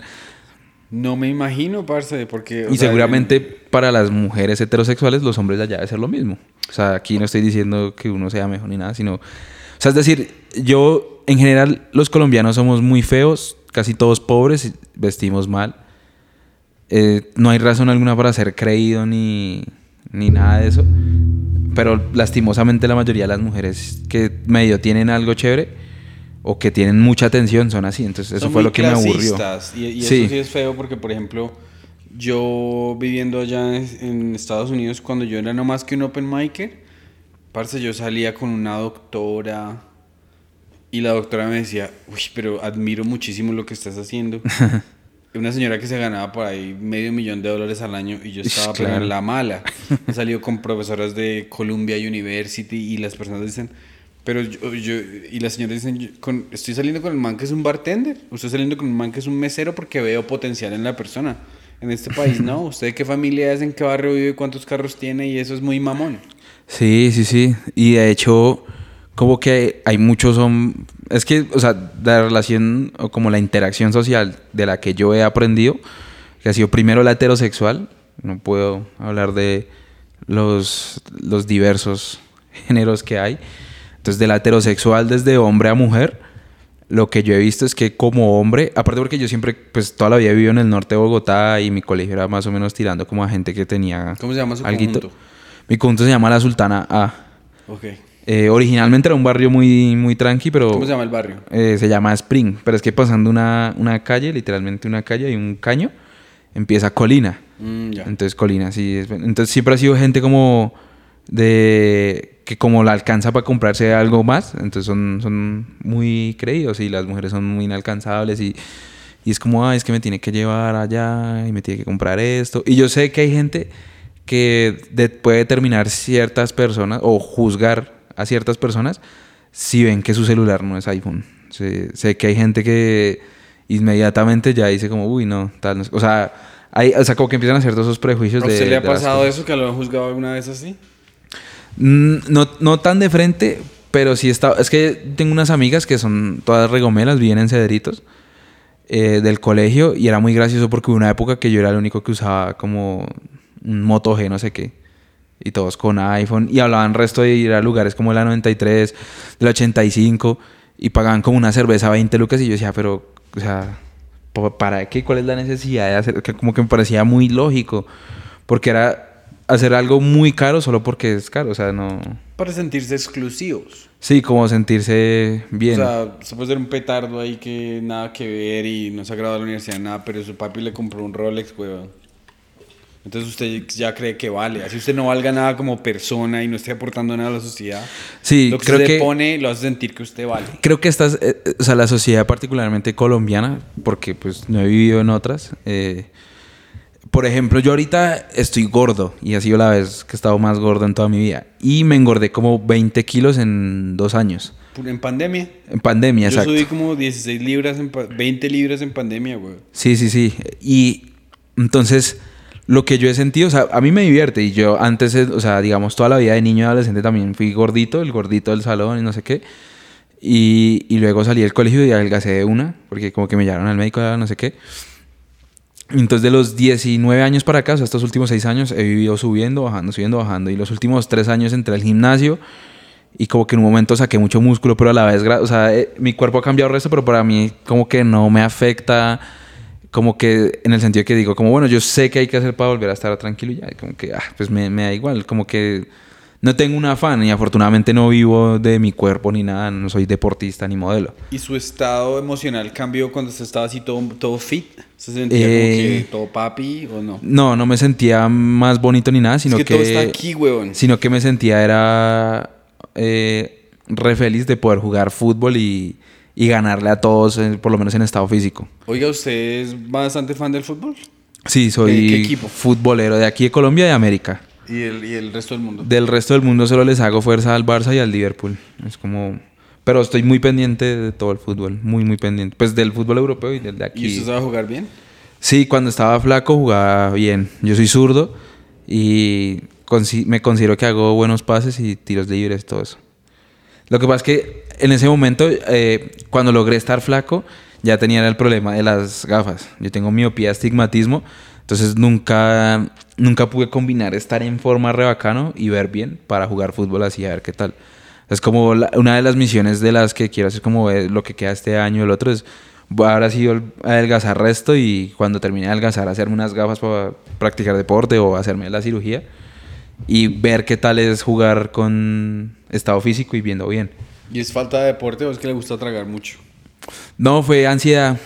No me imagino, parce, porque... Y sea, seguramente para las mujeres heterosexuales, los hombres de allá debe ser lo mismo. O sea, aquí no estoy diciendo que uno sea mejor ni nada, sino. O sea, es decir, yo, en general, los colombianos somos muy feos, casi todos pobres, y vestimos mal. Eh, no hay razón alguna para ser creído ni, ni nada de eso. Pero lastimosamente la mayoría de las mujeres que medio tienen algo chévere o que tienen mucha atención son así. Entonces eso son fue muy lo que me aburrió. Y, eso sí es feo porque, por ejemplo, yo viviendo allá en, en Estados Unidos, cuando yo era no más que un open micer, parce, yo salía con una doctora y la doctora me decía, uy, pero admiro muchísimo lo que estás haciendo. Una señora que se ganaba por ahí medio millón de dólares al año y yo estaba pero claro. la mala. He salido con profesoras de Columbia University y las personas dicen, pero yo, yo- y las señoras dicen, yo con- estoy saliendo con el man que es un bartender, usted saliendo con un man que es un mesero porque veo potencial en la persona. En este país no, usted qué familia es, en qué barrio vive, cuántos carros tiene y eso es muy mamón. Sí, sí, sí. Y de hecho, como que hay muchos son Es que, o sea, la relación o como la interacción social de la que yo he aprendido, que ha sido primero la heterosexual, no puedo hablar de los, los diversos géneros que hay. Entonces, de la heterosexual desde hombre a mujer, lo que yo he visto es que como hombre, aparte porque yo siempre, pues toda la vida he vivido en el norte de Bogotá y mi colegio era más o menos tirando como a gente que tenía... ¿Cómo se llama su alguito. conjunto? Mi conjunto se llama La Sultana A. Ok. Eh, originalmente era un barrio muy, muy tranqui, pero... ¿Cómo se llama el barrio? Eh, se llama Spring, pero es que pasando una, una calle, literalmente una calle y un caño, empieza Colina. Mm, ya. Entonces Colina, sí. es- entonces siempre ha sido gente como de que como la alcanza para comprarse algo más, entonces son, son muy creídos y las mujeres son muy inalcanzables y, y es como, ay, es que me tiene que llevar allá y me tiene que comprar esto. Y yo sé que hay gente que de- puede determinar ciertas personas o juzgar a ciertas personas si ven que su celular no es iPhone. Sé, sé que hay gente que inmediatamente ya dice como, uy, no, tal. no es-". O sea, hay, o sea, como que empiezan a hacer todos esos prejuicios ¿A de... usted le ha de pasado eso que lo han juzgado alguna vez así? Mm, No, no tan de frente, pero sí está. Es que tengo unas amigas que son todas regomelas, viven en Cedritos eh, del colegio y era muy gracioso porque hubo una época que yo era el único que usaba como un Moto G, no sé qué. Y todos con iPhone y hablaban resto de ir a lugares como la 93, la 85 y pagaban como una cerveza 20 lucas y yo decía, pero, o sea, ¿pa- ¿para qué? ¿Cuál es la necesidad de hacer? Que como que me parecía muy lógico porque era hacer algo muy caro solo porque es caro, o sea, no... Para sentirse exclusivos. Sí, como sentirse bien. O sea, se puede ser un petardo ahí que nada que ver y no se ha graduado de la universidad, nada, pero su papi le compró un Rolex, weón. Entonces usted ya cree que vale. Así usted no valga nada como persona y no esté aportando nada a la sociedad. sí, Lo que creo usted que... pone lo hace sentir que usted vale. Creo que estas, eh, eh, o sea, la sociedad particularmente colombiana, porque pues no he vivido en otras, eh, Por ejemplo, yo ahorita estoy gordo y ha sido la vez que he estado más gordo en toda mi vida. Y me engordé como 20 kilos en dos años. En pandemia. En pandemia, Yo exacto. subí como 16 libras, en pa- 20 libras en pandemia, güey. Sí, sí, sí. Y entonces, lo que yo he sentido, o sea, a mí me divierte. Y yo antes, o sea, digamos, toda la vida de niño y adolescente también fui gordito, el gordito del salón y no sé qué. Y, y luego salí del colegio y adelgacé de una, porque como que me llevaron al médico, no sé qué. Entonces, de los 19 años para acá, o sea, estos últimos 6 años, he vivido subiendo, bajando, subiendo, bajando. Y los últimos 3 años entré al gimnasio y como que en un momento saqué mucho músculo, pero a la vez, o sea, eh, mi cuerpo ha cambiado el resto, pero para mí como que no me afecta, como que en el sentido que digo, como bueno, yo sé que hay que hacer para volver a estar tranquilo y ya, como que, ah, pues me, me da igual, como que no tengo un afán y afortunadamente no vivo de mi cuerpo ni nada, no soy deportista ni modelo. ¿Y su estado emocional cambió cuando se estaba así todo, todo fit? ¿Se sentía como Eh, que todo papi o no? No, no me sentía más bonito ni nada, sino es que, todo está aquí, weón. sino que me sentía era eh, re feliz de poder jugar fútbol y, y ganarle a todos, por lo menos en estado físico. Oiga, ¿usted es bastante fan del fútbol? Sí, soy ¿Qué- qué equipo? futbolero de aquí de Colombia y de América. ¿Y el, y el resto del mundo? Del resto del mundo solo les hago fuerza al Barça y al Liverpool. Es como... Pero estoy muy pendiente de todo el fútbol, muy, muy pendiente. Pues del fútbol europeo y del de aquí. ¿Y usted sabe jugar bien? Sí, cuando estaba flaco jugaba bien. Yo soy zurdo y me considero que hago buenos pases y tiros libres, todo eso. Lo que pasa es que en ese momento, eh, cuando logré estar flaco, ya tenía el problema de las gafas. Yo tengo miopía, astigmatismo, entonces nunca, nunca pude combinar estar en forma re bacano y ver bien para jugar fútbol así, a ver qué tal. Es como una de las misiones de las que quiero hacer, como ver lo que queda este año, el otro es ahora sí adelgazar resto y cuando termine de adelgazar hacerme unas gafas para practicar deporte o hacerme la cirugía y ver qué tal es jugar con estado físico y viendo bien. ¿Y es falta de deporte o es que le gusta tragar mucho? No, fue ansiedad.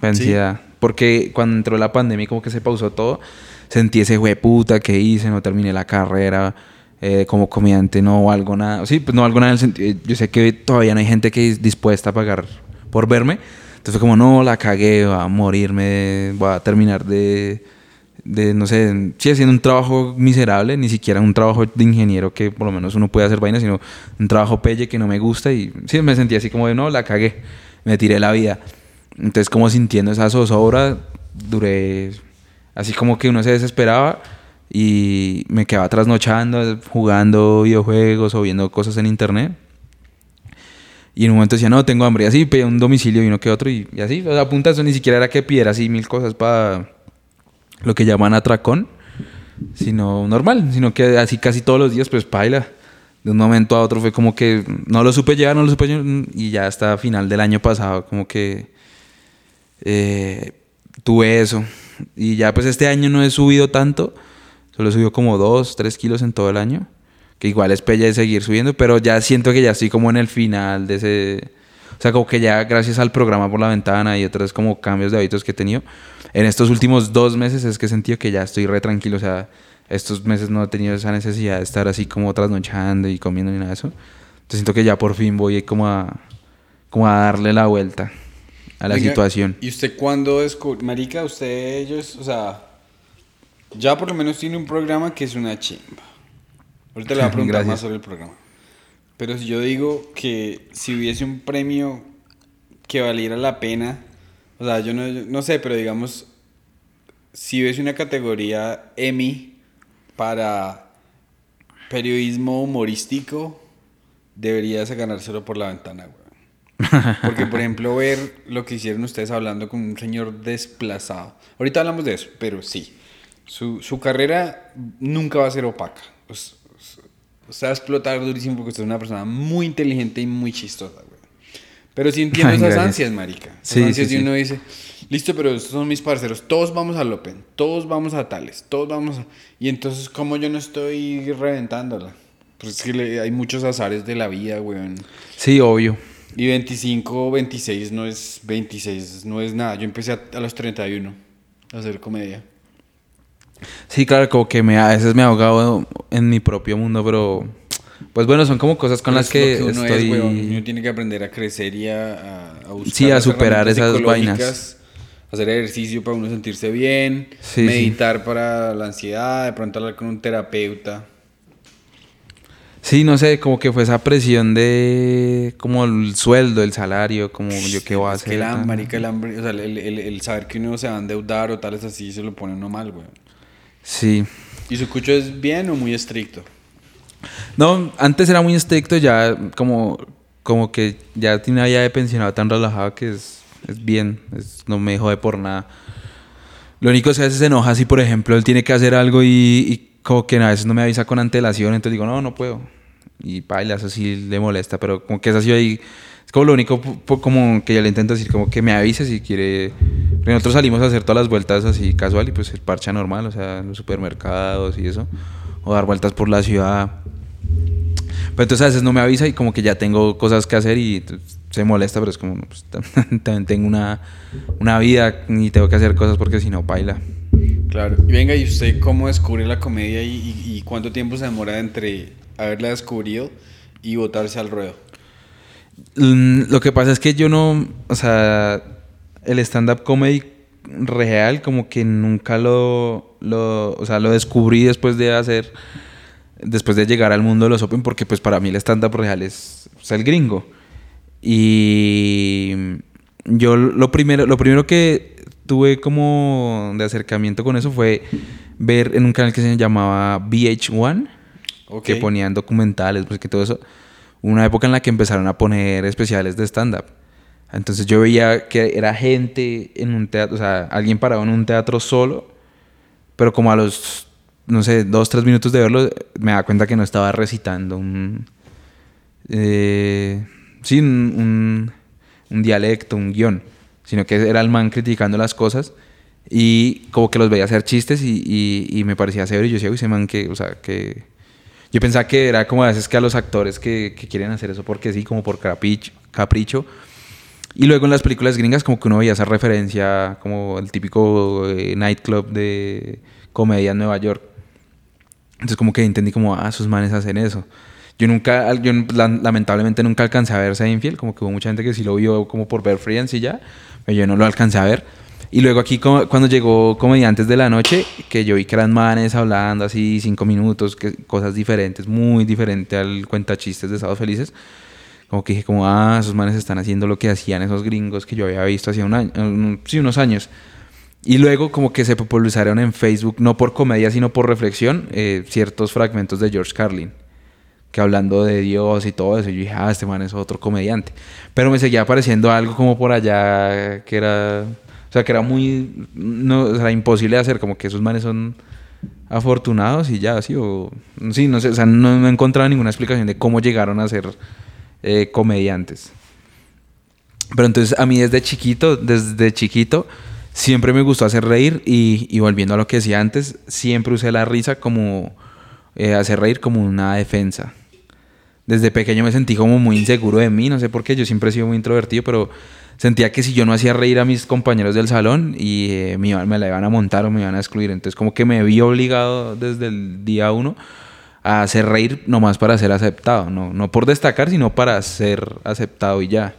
Fue Sí. ansiedad. Porque cuando entró la pandemia como que se pausó todo, sentí ese puta que hice, no terminé la carrera, eh, como comediante no valgo nada. Sí, pues no valgo nada en el sentido. Yo sé que todavía no hay gente que es dispuesta a pagar por verme. Entonces fue como, no, la cagué, va a morirme, va a terminar de, de, no sé, sí, haciendo un trabajo miserable, ni siquiera un trabajo de ingeniero que por lo menos uno puede hacer vainas, sino un trabajo pelle que no me gusta y sí, me sentí así como de, no, la cagué, me tiré la vida. Entonces como sintiendo esa zozobra, duré así como que uno se desesperaba y me quedaba trasnochando, jugando videojuegos o viendo cosas en internet. Y en un momento decía, no, tengo hambre. Y así pedía un domicilio y uno que otro. Y, y así, o sea, a punta de eso ni siquiera era que pidiera así mil cosas para lo que llaman atracón, sino normal, sino que así casi todos los días, pues paila. De un momento a otro fue como que no lo supe llevar, no lo supe llevar. Y ya hasta final del año pasado, como que eh, tuve eso. Y ya pues este año no he subido tanto, solo he subido como 2, 3 kilos en todo el año. Que igual es pella de seguir subiendo, pero ya siento que ya estoy como en el final de ese... O sea, como que ya gracias al programa por la ventana y otros como cambios de hábitos que he tenido, en estos últimos dos meses es que he sentido que ya estoy re tranquilo. O sea, estos meses no he tenido esa necesidad de estar así como trasnochando y comiendo ni nada de eso. Entonces siento que ya por fin voy como a, como a darle la vuelta a la Oiga, situación. ¿Y usted cuándo descubrió? Marica, usted, ellos, o sea, ya por lo menos tiene un programa que es una chimba. Ahorita le voy a preguntar Gracias. más sobre el programa. Pero si yo digo que si hubiese un premio que valiera la pena, o sea, yo no, no sé, pero digamos, si hubiese una categoría Emmy para periodismo humorístico, deberías ganárselo por la ventana, güey. Porque, por ejemplo, ver lo que hicieron ustedes hablando con un señor desplazado. Ahorita hablamos de eso, pero sí. Su, su carrera nunca va a ser opaca. Us- Usted va a explotar durísimo porque usted es una persona muy inteligente y muy chistosa, güey. Pero sí entiendo Ay, esas gracias. ansias, marica. Esas Sí, ansias sí, y sí. uno dice, listo, pero estos son mis parceros. Todos vamos al Open. Todos vamos a tales. Todos vamos a... Y entonces, ¿cómo yo no estoy reventándola? Pues es que le- hay muchos azares de la vida, güey. Sí, obvio. Y 25 o 26 no es 26, no es nada. Yo empecé a, a los 31 a hacer comedia. Sí, claro, como que me, a veces me he ahogado en mi propio mundo, pero pues bueno, son como cosas con Pero las es que, uno estoy... es. Uno tiene que aprender a crecer y a, a, buscar Sí, a superar esas vainas. hacer ejercicio para uno sentirse bien, Sí, meditar para la ansiedad, de pronto hablar con un terapeuta. Sí, no sé, como que fue esa presión de como el sueldo, el salario, como yo qué voy a Es hacer. que el marica, el hambre, o sea, el, el- el saber que uno se va a endeudar o tales así se lo pone uno mal, güey. Sí. ¿Y su cucho es bien o muy estricto? No, antes era muy estricto, ya como, como que ya tiene una vida de pensionado tan relajado que es, es bien, es- no me jode por nada. Lo único es que a veces se enoja si, por ejemplo, él tiene que hacer algo y, y como que a veces no me avisa con antelación, entonces digo, no, no puedo. Y baila, eso sí le molesta, pero como que es así ahí, es como lo único como que yo le intento decir, como que me avise si quiere. Porque nosotros salimos a hacer todas las vueltas así casual y pues el parcha normal, o sea, en los supermercados y eso, o dar vueltas por la ciudad. Pero entonces a veces no me avisa y como que ya tengo cosas que hacer y se molesta, pero es como, pues, tam- también tengo una, una vida y tengo que hacer cosas porque si no, baila. Claro. Y venga, ¿y usted cómo descubre la comedia y, y- y cuánto tiempo se demora entre haberla descubrido y botarse al ruedo? Mm, Lo que pasa es que yo no, o sea, el stand-up comedy real como que nunca lo, lo, o sea, lo descubrí después de hacer, después de llegar al mundo de los open, porque pues para mí el stand-up real es, sea, el gringo. Y yo lo primero, lo primero que tuve como de acercamiento con eso fue ver en un canal que se llamaba VH1, Ok. que ponían documentales, pues que todo eso. Una época en la que empezaron a poner especiales de stand-up. Entonces yo veía que era gente en un teatro, o sea, alguien parado en un teatro solo, pero como a los, no sé, dos, tres minutos de verlo, me da cuenta que no estaba recitando un, eh, sí, un, un- dialecto, un guion, sino que era el man criticando las cosas y como que los veía hacer chistes y, y- y me parecía severo y yo decía, uy, ese man que, o sea, que... Yo pensaba que era como a veces que a los actores que, que quieren hacer eso porque sí, como por capricho, capricho. Y luego en las películas gringas como que uno veía esa referencia como el típico eh, nightclub de comedia en Nueva York. Entonces como que entendí como, ah, esos manes hacen eso. Yo nunca, yo la- lamentablemente nunca alcancé a ver Seinfeld, como que hubo mucha gente que sí lo vio como por ver Friends y ya, pero yo no lo alcancé a ver. Y luego aquí cuando llegó Comediantes de la Noche, que yo vi que eran manes hablando así cinco minutos, que, cosas diferentes, muy diferente al cuentachistes de Estados Felices, como que dije como, ah, esos manes están haciendo lo que hacían esos gringos que yo había visto hace un año, un- sí, unos años. Y luego como que se popularizaron en Facebook, no por comedia, sino por reflexión, eh, ciertos fragmentos de George Carlin. Que hablando de Dios y todo eso, yo dije, ah, este man es otro comediante. Pero me seguía apareciendo algo como por allá que era... O sea, que era muy... No, o sea, imposible de hacer, como que esos manes son afortunados y ya, sí, o... Sí, no sé, o sea, no, no he encontrado ninguna explicación de cómo llegaron a ser eh, comediantes. Pero entonces a mí desde chiquito, desde chiquito, siempre me gustó hacer reír y, volviendo a lo que decía antes, siempre usé la risa como eh, hacer reír como una defensa. Desde pequeño me sentí como muy inseguro de mí, no sé por qué, yo siempre he sido muy introvertido, pero sentía que si yo no hacía reír a mis compañeros del salón y eh, me, me la iban a montar o me iban a excluir, entonces como que me vi obligado desde el día uno a hacer reír nomás para ser aceptado, no, no por destacar, sino para ser aceptado y ya.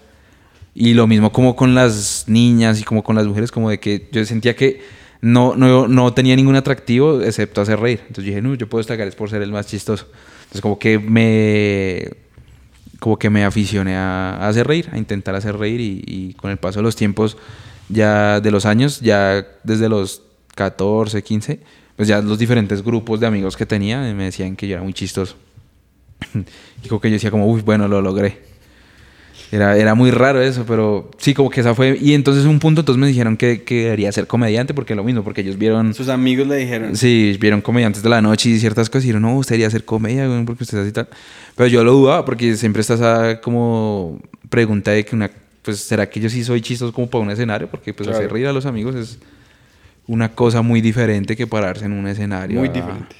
Y lo mismo como con las niñas y como con las mujeres, como de que yo sentía que no, no, no tenía ningún atractivo excepto hacer reír. Entonces dije, no, yo puedo destacar es por ser el más chistoso. Entonces como que me como que me aficioné a, hacer reír, a intentar hacer reír y, y con el paso de los tiempos, ya de los años, ya desde los 14, 15, pues ya los diferentes grupos de amigos que tenía me decían que yo era muy chistoso. y como que yo decía como, uy, bueno, lo logré. Era, era muy raro eso, pero sí, como que esa fue... Y entonces un punto, entonces me dijeron que, que debería ser comediante, porque lo mismo, porque ellos vieron... Sus amigos le dijeron. Sí, vieron comediantes de la noche y ciertas cosas y dijeron, no, usted debería hacer comedia, porque usted es así tal. Pero yo lo dudaba porque siempre está esa como pregunta de que una, pues, ¿será que yo sí soy chistoso como para un escenario? Porque pues Claro. hacer reír a los amigos es una cosa muy diferente que pararse en un escenario. Muy a- diferente.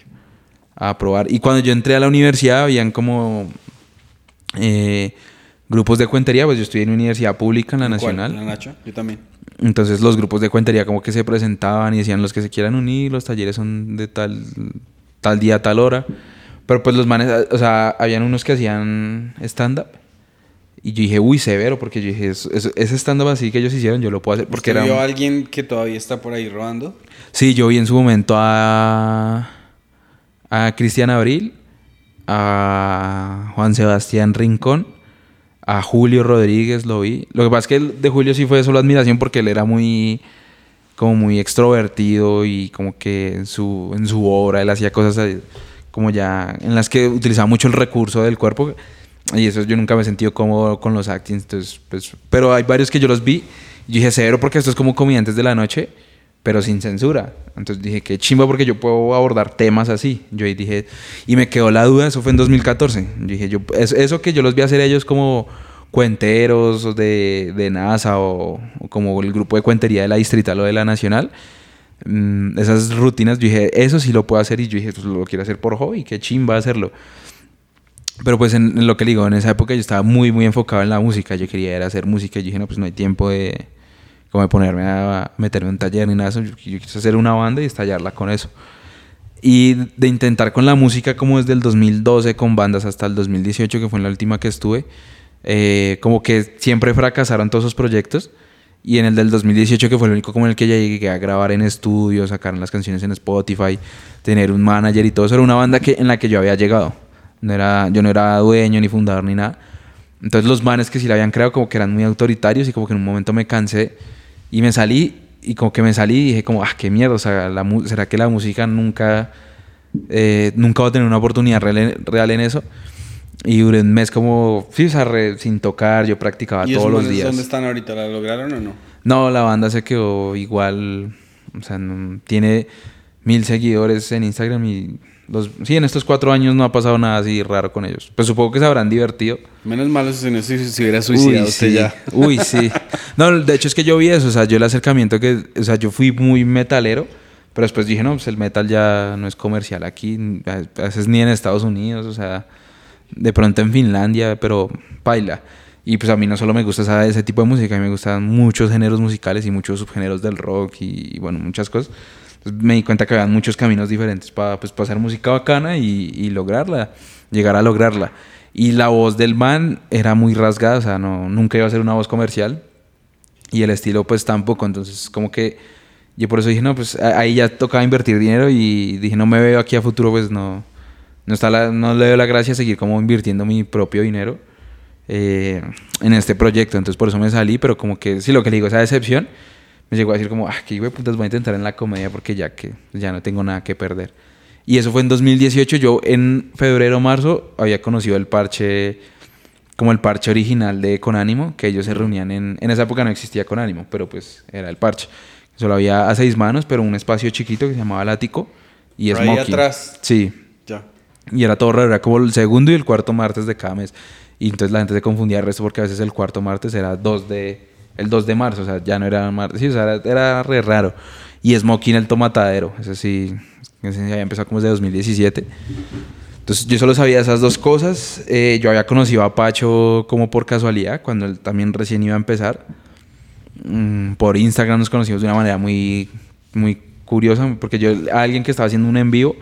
A probar. Y cuando yo entré a la universidad habían como eh, grupos de cuentería, pues yo estudié en universidad pública, en la nacional. La Nacho, yo también. Entonces los grupos de cuentería como que se presentaban y decían los que se quieran unir, los talleres son de tal, tal día, tal hora. Pero pues los manes, o sea, habían unos que hacían stand-up Y yo dije, uy, severo, porque yo dije, ese stand-up así que ellos hicieron, yo lo puedo hacer. Porque ¿Usted era... vio a alguien que todavía está por ahí robando? Sí, yo vi en su momento a, a Cristian Abril, a Juan Sebastián Rincón, a Julio Rodríguez, lo vi. Lo que pasa es que de Julio sí fue solo admiración porque él era muy como muy extrovertido y como que en su, en su obra él hacía cosas eh, como ya en las que utilizaba mucho el recurso del cuerpo y eso yo nunca me he sentido cómodo con los actings entonces pues pero hay varios que yo los vi y dije severo porque esto es como comediantes de la noche pero sin censura. Entonces dije qué chimba porque yo puedo abordar temas así yo ahí dije y me quedó la duda eso fue en 2014 yo dije yo es- eso que yo los vi hacer ellos como cuenteros de, de NASA o, o como el grupo de cuentería de la distrital o de la nacional mm, esas rutinas yo dije eso sí lo puedo hacer y yo dije pues lo quiero hacer por hobby qué chimba hacerlo pero pues en, en lo que le digo, en esa época yo estaba muy, muy enfocado en la música. Yo quería era hacer música. Yo dije, no, pues no hay tiempo de, como de ponerme a meterme en un taller ni nada de eso. Yo, yo quise hacer una banda y estallarla con eso. Y de intentar con la música como desde el 2012 con bandas hasta el 2018, que fue la última que estuve, eh, como que siempre fracasaron todos esos proyectos. Y en el del 2018, que fue el único como en el que ya llegué a grabar en estudio, sacar las canciones en Spotify, tener un manager y todo eso, era una banda que, en la que yo había llegado. No era, yo no era dueño ni fundador ni nada. Entonces los manes que sí la habían creado como que eran muy autoritarios y como que en un momento me cansé y me salí y como que me salí y dije como, ah, qué mierda, o sea, la ¿será que la música nunca, eh, nunca va a tener una oportunidad real en, real en eso? Y duré un mes como, sí, o sea, re- sin tocar, yo practicaba ¿Y esos todos los días. dónde están ahorita? ¿La lograron o no? No, la banda se quedó igual, o sea, no- tiene mil seguidores en Instagram y los, sí, en estos cuatro años no ha pasado nada así raro con ellos. Pues supongo que se habrán divertido. Menos malo si no se, se hubiera suicidado Uy, usted sí. ya. Uy, sí. No, de hecho es que yo vi eso, o sea, yo el acercamiento que, o sea, yo fui muy metalero, pero después dije, no, pues el metal ya no es comercial aquí, a veces ni en Estados Unidos, o sea, de pronto en Finlandia, pero baila. Y pues a mí no solo me gusta esa- ese tipo de música, a mí me gustan muchos géneros musicales y muchos subgéneros del rock y, y, bueno, muchas cosas. Me di cuenta que había muchos caminos diferentes para pues, pa hacer música bacana y, lograrla, llegar a lograrla. Y la voz del man era muy rasgada, o sea, no, nunca iba a ser una voz comercial. Y el estilo pues tampoco, entonces como que yo por eso dije, no, pues a- ahí ya tocaba invertir dinero y dije, no me veo aquí a futuro, pues no, no, está no le doy la gracia seguir como invirtiendo mi propio dinero eh, en este proyecto. Entonces por eso me salí, pero como que sí, lo que le digo, esa decepción me llegó a decir como, ah, qué hijo de putas voy a intentar en la comedia porque ya que ya no tengo nada que perder. Y eso fue en 2018. Yo en febrero, marzo había conocido el parche, como el parche original de Conánimo, que ellos se reunían en... En esa época no existía Conánimo, pero pues era el parche. Solo había a seis manos, pero un espacio chiquito que se llamaba Lático y Por ahí Smoking. atrás. Sí, Ya. y era todo raro, era como el segundo y el cuarto martes de cada mes. Y entonces la gente se confundía el resto porque a veces el cuarto martes era 2 de, el 2 de marzo, o sea, ya no era martes, sí, o sea, era, era re raro. Y Smoking el tomatadero, ese sí, ese había empezado como desde 2017. Entonces yo solo sabía esas dos cosas. Eh, yo había conocido a Pacho como por casualidad, cuando él también recién iba a empezar. Mm, por Instagram nos conocimos de una manera muy, muy curiosa, porque yo a alguien que estaba haciendo un en vivo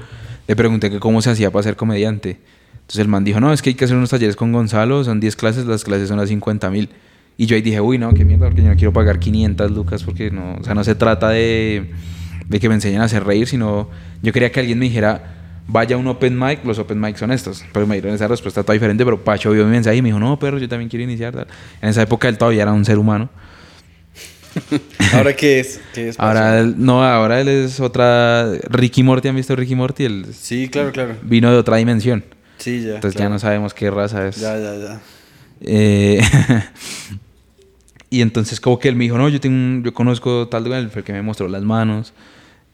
le pregunté que cómo se hacía para ser comediante. Entonces el man dijo, no, es que hay que hacer unos talleres con Gonzalo, son 10 clases, las clases son a 50 mil. Y yo ahí dije, uy, no, qué mierda, porque yo no quiero pagar 500 lucas, porque no, o sea, no se trata de, de que me enseñen a hacer reír, sino yo quería que alguien me dijera, vaya a un open mic, los open mic son estos. Pero me dieron esa respuesta toda diferente, pero Pacho vio mi mensaje y me dijo, no, perro, yo también quiero iniciar. tal. En esa época él todavía era un ser humano. ¿Ahora qué es? ¿Qué es Ahora, él- no, ahora él es otra... Ricky Morty, ¿han visto Ricky Morty? Él Sí, claro, claro. vino de otra dimensión. Sí, ya. Entonces ya no sabemos qué raza es. Ya, ya, ya. Eh, y entonces como que él me dijo, no, yo tengo un- yo conozco tal lugar, fue el que me mostró las manos.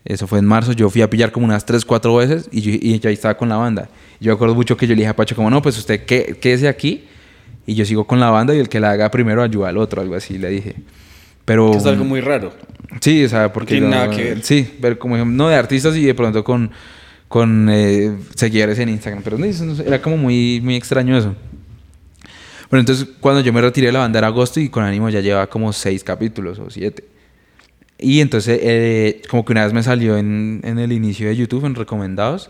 Eso fue en marzo, yo fui a pillar como unas 3, 4 veces y yo, y ahí estaba con la banda. Yo acuerdo mucho que yo le dije a Pacho como, no, pues usted qué- quédese aquí y yo sigo con la banda y el que la haga primero ayuda al otro, algo así le dije. Pero... Que es algo muy raro. Sí, o sea, porque... tiene yo- nada que ver. Sí, pero como no de artistas y de pronto con, con eh, seguidores en Instagram. Pero no, no era como muy, muy extraño eso. Bueno, entonces cuando yo me retiré de la banda era agosto y con ánimo ya llevaba como seis capítulos o siete. Y entonces eh, como que una vez me salió en, en el inicio de YouTube, en recomendados,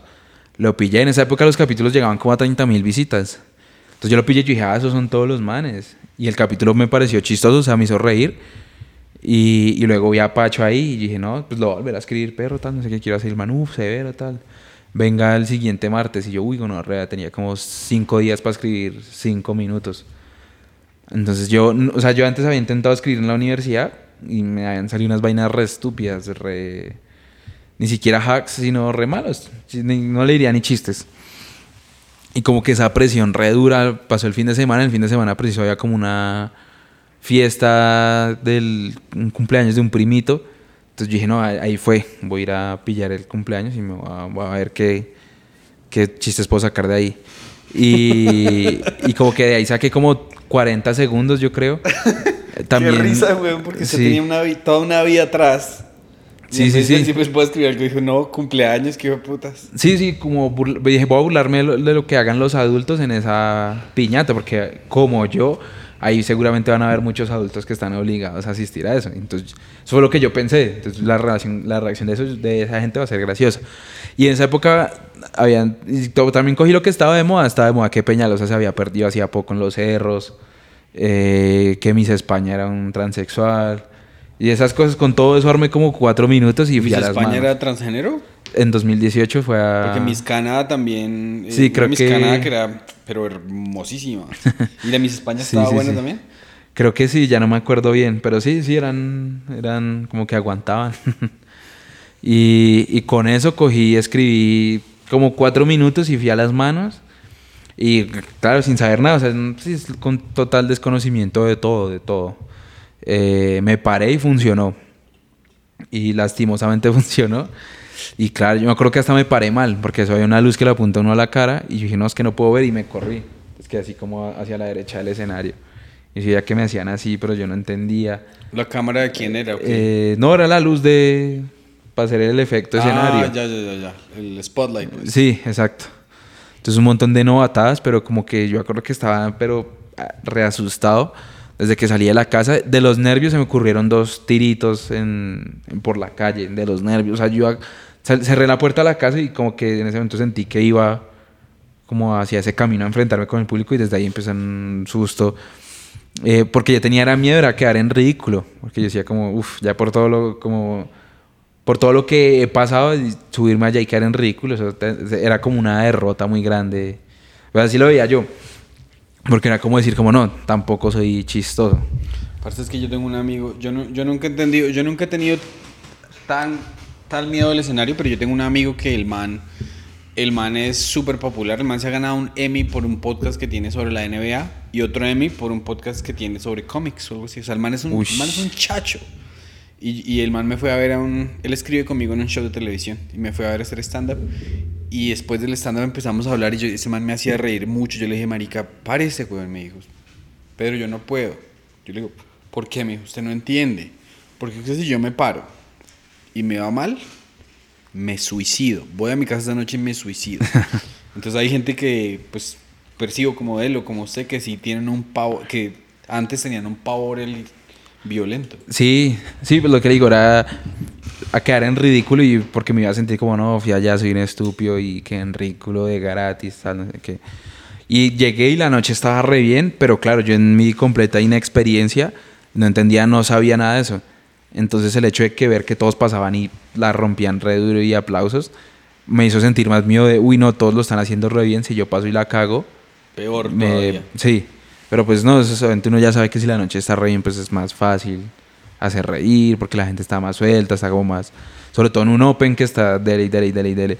lo pillé. En esa época los capítulos llegaban como a 30 mil visitas. Entonces yo lo pillé y dije, ah, esos son todos los manes. Y el capítulo me pareció chistoso, o sea, me hizo reír. Y, y luego vi a Pacho ahí y dije, no, pues lo voy a volver a escribir, perro, tal, no sé qué quiero hacer. Man, uff, severo, tal. Venga el siguiente martes. Y yo, uy, no, rea, tenía como cinco días para escribir cinco minutos. Entonces yo, o sea, yo antes había intentado escribir en la universidad y me habían salido unas vainas re estúpidas, re... Ni siquiera hacks, sino re malos. No le diría ni chistes. Y como que esa presión re dura pasó el fin de semana. El fin de semana preciso había como una fiesta del un cumpleaños de un primito. Entonces yo dije, no, ahí fue. Voy a ir a pillar el cumpleaños y me voy a, voy a ver qué, qué chistes puedo sacar de ahí. Y, y como que de ahí saqué como 40 segundos, yo creo. También, Qué risa, weón, porque sí. tenía una toda una vida atrás. Sí, sí, sí. pues puedo escribir algo. Dijo, no, cumpleaños, qué putas. Sí, sí, como burla- dije, voy a burlarme de lo, de lo que hagan los adultos en esa piñata, porque como yo, ahí seguramente van a haber muchos adultos que están obligados a asistir a eso. Entonces, eso fue lo que yo pensé. Entonces, la reacción, la reacción de, esos- de esa gente va a ser graciosa. Y en esa época, habían, y también cogí lo que estaba de moda. Estaba de moda que Peñalosa se había perdido hacía poco en los cerros, eh, que Miss España era un transexual. Y esas cosas, con todo eso armé como cuatro minutos y fui ¿Miss a las España manos. era transgénero? En 2018 fue a... Porque Miss Canadá también. eh, Sí, creo Miss que- Canadá que era, pero hermosísima. ¿Y la Miss España Sí, estaba sí, buena sí. también? Creo que sí, ya no me acuerdo bien, pero sí, sí, eran, eran como que aguantaban. y, y con eso cogí, escribí como cuatro minutos y fui a las manos. Y claro, sin saber nada, o sea, con total desconocimiento de todo, de todo. Eh, me paré y funcionó. Y lastimosamente funcionó. Y claro, yo me acuerdo que hasta me paré mal, porque eso había una luz que le apuntó a uno a la cara. Y yo dije, no, es que no puedo ver, y me corrí. Es que así como hacia la derecha del escenario. Y yo que me hacían así, pero yo no entendía. ¿La cámara de quién era? o qué? Eh, no, era la luz de. Para hacer el efecto escenario. Ah, ya, ya, ya, ya. El spotlight. pues. Sí, exacto. Entonces un montón de novatadas, pero como que yo acuerdo que estaba, pero ah, reasustado desde que salí de la casa. De los nervios se me ocurrieron dos tiritos en, en- por la calle, de los nervios. O sea, yo cerré la puerta de la casa y como que en ese momento sentí que iba como hacia ese camino a enfrentarme con el público y desde ahí empezó un susto. Eh, porque yo tenía era miedo era quedar en ridículo, porque yo decía como, uff, ya por todo lo, como, por todo lo que he pasado, subirme allá y quedar en ridículo, eso te- era como una derrota muy grande. Así lo veía yo, porque era como decir como, no, tampoco soy chistoso. Aparte es que yo tengo un amigo, yo, no, yo nunca he entendido, yo nunca he tenido tan, tal miedo al escenario, pero yo tengo un amigo que el man, el man es súper popular, el man se ha ganado un Emmy por un podcast que tiene sobre la NBA y otro Emmy por un podcast que tiene sobre cómics o algo así. O sea, el man es un, el man es un chacho. Y, y el man me fue a ver a un, él escribe conmigo en un show de televisión y me fue a ver a hacer stand-up. Y después del stand-up empezamos a hablar y yo, ese man me hacía reír mucho. Yo le dije, marica, párese, weón, me dijo. Pedro, yo no puedo. Yo le digo, ¿por qué? Me dijo, usted no entiende. Porque si yo me paro y me va mal, me suicido. Voy a mi casa esta noche y me suicido. Entonces hay gente que, pues, percibo como él o como usted, que sí tienen un pavor, que antes tenían un pavor el violento. Sí, sí, pues lo que le digo era a quedar en ridículo y porque me iba a sentir como, no, fui allá, soy un estúpido y que en ridículo de gratis, tal, no sé qué. Y llegué y la noche estaba re bien, pero claro, yo en mi completa inexperiencia no entendía, no sabía nada de eso. Entonces el hecho de que ver que todos pasaban y la rompían re duro y aplausos, me hizo sentir más miedo de, uy, no, todos lo están haciendo re bien, si yo paso y la cago, Peor me- todavía. sí, pero pues no, eso obviamente uno ya sabe que si la noche está re bien, pues es más fácil hacer reír, porque la gente está más suelta, está como más, sobre todo en un open que está dele, y dele, y dele, y dele.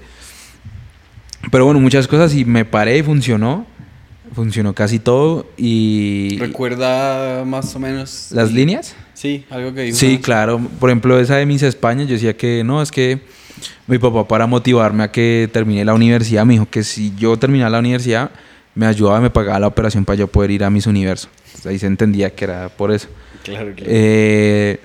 Pero bueno, muchas cosas y me paré y funcionó, funcionó casi todo y... ¿Recuerda más o menos? ¿Las líneas? Sí, algo que dijo. Sí, claro. Por ejemplo, esa de Miss España, yo decía que no, es que mi papá para motivarme a que termine la universidad me dijo que si yo terminaba la universidad me ayudaba, me pagaba la operación para yo poder ir a Miss Universo. Entonces, ahí se entendía que era por eso. Claro, claro. Eh,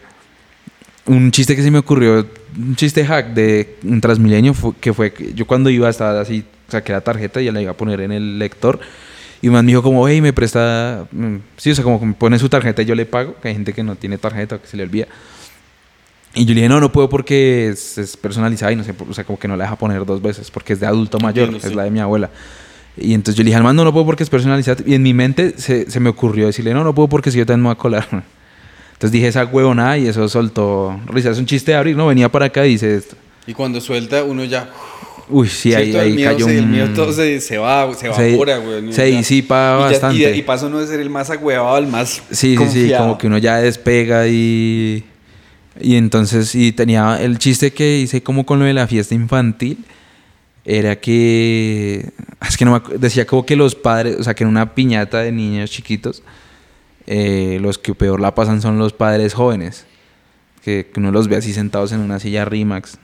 un chiste que se me ocurrió, un chiste hack de un Transmilenio, fue, que fue que yo cuando iba estaba así, saqué la tarjeta y ya la iba a poner en el lector. Y me dijo como, hey, me presta, mm, sí, o sea, como que me pone su tarjeta y yo le pago, que hay gente que no tiene tarjeta que se le olvida. Y yo le dije, no, no puedo porque es, es personalizada y no sé, o sea, como que no la deja poner dos veces, porque es de adulto mayor, Entiendo, es sí. la de mi abuela. Y entonces yo le dije al man, no, no puedo porque es personalizado. Y en mi mente se, se me ocurrió decirle, no, no puedo porque si yo también me voy a colar. Entonces dije esa huevonada y eso soltó risa. Es un chiste de abrir, no, venía para acá y dice esto. Y cuando suelta, uno ya. Uy, sí, ahí, ahí el mío, cayó se, el un- mío todo se, se va, se evapora, güey. se Ya. disipa Y ya- bastante. Y, y pasa uno de ser el más agüevado al más. Sí, sí, sí, confiado. como que uno ya despega y... Y entonces, y tenía el chiste que hice como con lo de la fiesta infantil, era que... Es que no me decía como que los padres, o sea, que en una piñata de niños chiquitos, eh, los que peor la pasan son los padres jóvenes, que, que uno los ve así sentados en una silla Rimax,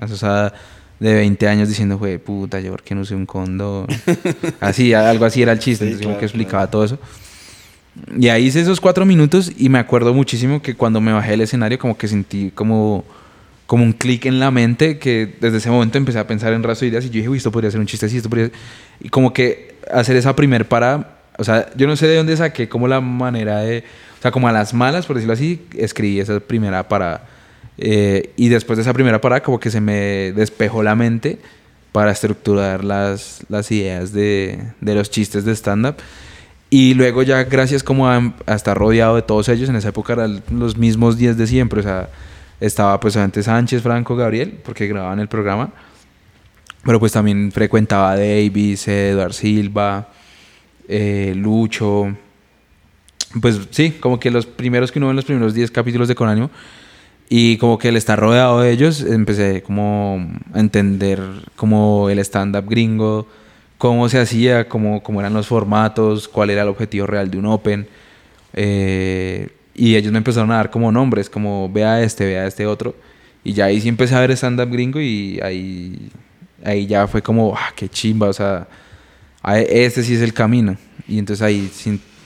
o sea, de 20 años diciendo, fue puta, yo por qué no usé un condón. así, algo así era el chiste, Sí, entonces como que explicaba todo eso. Y ahí hice esos cuatro minutos y me acuerdo muchísimo que cuando me bajé del escenario como que sentí como, como un clic en la mente que desde ese momento empecé a pensar en rastro de ideas y yo dije, uy, esto podría ser un chiste así, esto podría ser-". Y como que hacer esa primer parada, o sea, yo no sé de dónde saqué como la manera de, o sea, como a las malas, por decirlo así, escribí esa primera parada. Eh, y después de esa primera parada como que se me despejó la mente para estructurar las, las ideas de, de los chistes de stand-up. Y luego ya gracias como a, a estar rodeado de todos ellos, en esa época eran los mismos 10 de siempre, o sea, estaba pues antes Sánchez, Franco, Gabriel, porque grababan el programa, pero pues también frecuentaba a Davis, Eduard Silva, eh, Lucho, pues sí, como que los primeros que uno ve en los primeros 10 capítulos de Conánimo, y como que el estar rodeado de ellos, empecé como a entender como el stand-up gringo, cómo se hacía, cómo, cómo eran los formatos, cuál era el objetivo real de un Open. eh, y ellos me empezaron a dar como nombres, como vea este, vea este otro. Y ya ahí sí empecé a ver stand-up gringo y ahí, ahí ya fue como, ah, qué chimba, o sea, este sí es el camino. Y entonces ahí,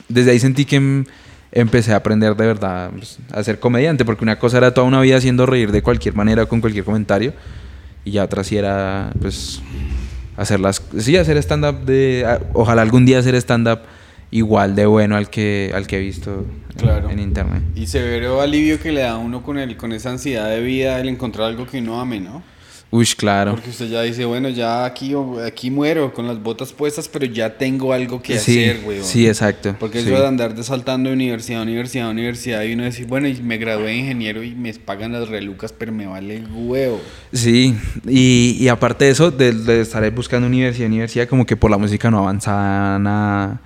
desde ahí sentí que em- empecé a aprender de verdad pues, a ser comediante, porque una cosa era toda una vida haciendo reír de cualquier manera, con cualquier comentario, y ya otra sí era, pues, hacer las, sí, hacer stand-up de, ojalá algún día hacer stand-up igual de bueno al que, al que he visto en- Claro. en internet. Y severo alivio que le da a uno con, el, con esa ansiedad de vida el encontrar algo que uno ame, ¿no? Uy, claro. Porque usted ya dice, bueno, ya aquí, aquí muero con las botas puestas, pero ya tengo algo que sí, hacer, güey. sí, exacto. Porque sí. eso de andar de saltando de universidad a universidad a universidad y uno decir, bueno, y me gradué de ingeniero y me pagan las relucas, pero me vale el huevo. Sí, y, y aparte de eso, de, de estar buscando universidad, universidad, como que por la música no avanzaba nada.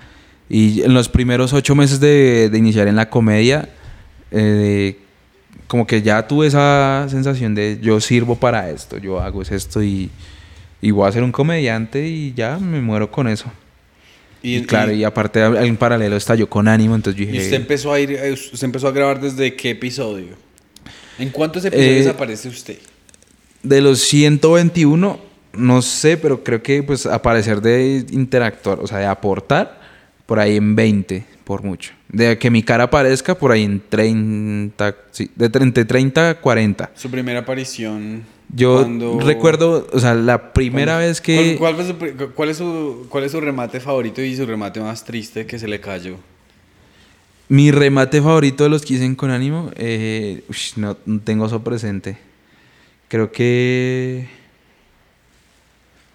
Y en los primeros ocho meses de, de iniciar en la comedia, eh, como que ya tuve esa sensación de yo sirvo para esto, yo hago es esto y, y voy a ser un comediante y ya me muero con eso. Y, claro, y, aparte en paralelo estalló con ánimo, entonces yo ¿Y dije... usted empezó a ir, eh, usted empezó a grabar desde qué episodio? ¿En cuántos episodios Eh, aparece usted? De los 121, no sé, pero creo que pues aparecer de interactuar, o sea, de aportar, por ahí en 20, por mucho. De que mi cara aparezca, por ahí en 30, sí, de 30, 30 a 40. Su primera aparición. Yo cuando- recuerdo, o sea, la primera ¿Cuál- vez que... ¿Cuál, cuál su cuál es su, ¿Cuál es su remate favorito y su remate más triste que se le cayó? Mi remate favorito de los que hice con ánimo, eh, no tengo eso presente. Creo que...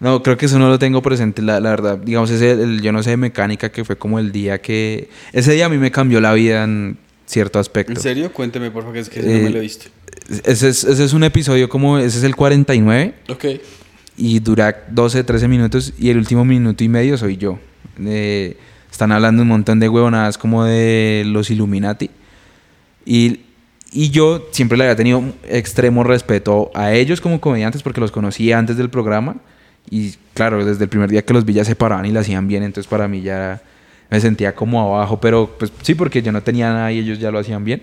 No, creo que eso no lo tengo presente, la, la verdad. Digamos, ese, el, yo no sé de mecánica, que fue como el día que... Ese día a mí me cambió la vida en cierto aspecto. ¿En serio? Cuénteme, por favor, que es que ese no Eh, me lo he visto. Ese es, ese es un episodio como... Ese es el 49 Ok. y dura 12, 13 minutos y el último minuto y medio soy yo. Eh, están hablando un montón de huevonadas como de los Illuminati. Y, y yo siempre le había tenido extremo respeto a ellos como comediantes porque los conocía antes del programa. Y claro, desde el primer día que los vi ya se paraban y lo hacían bien. Entonces para mí ya me sentía como abajo. Pero pues sí, porque yo no tenía nada y ellos ya lo hacían bien.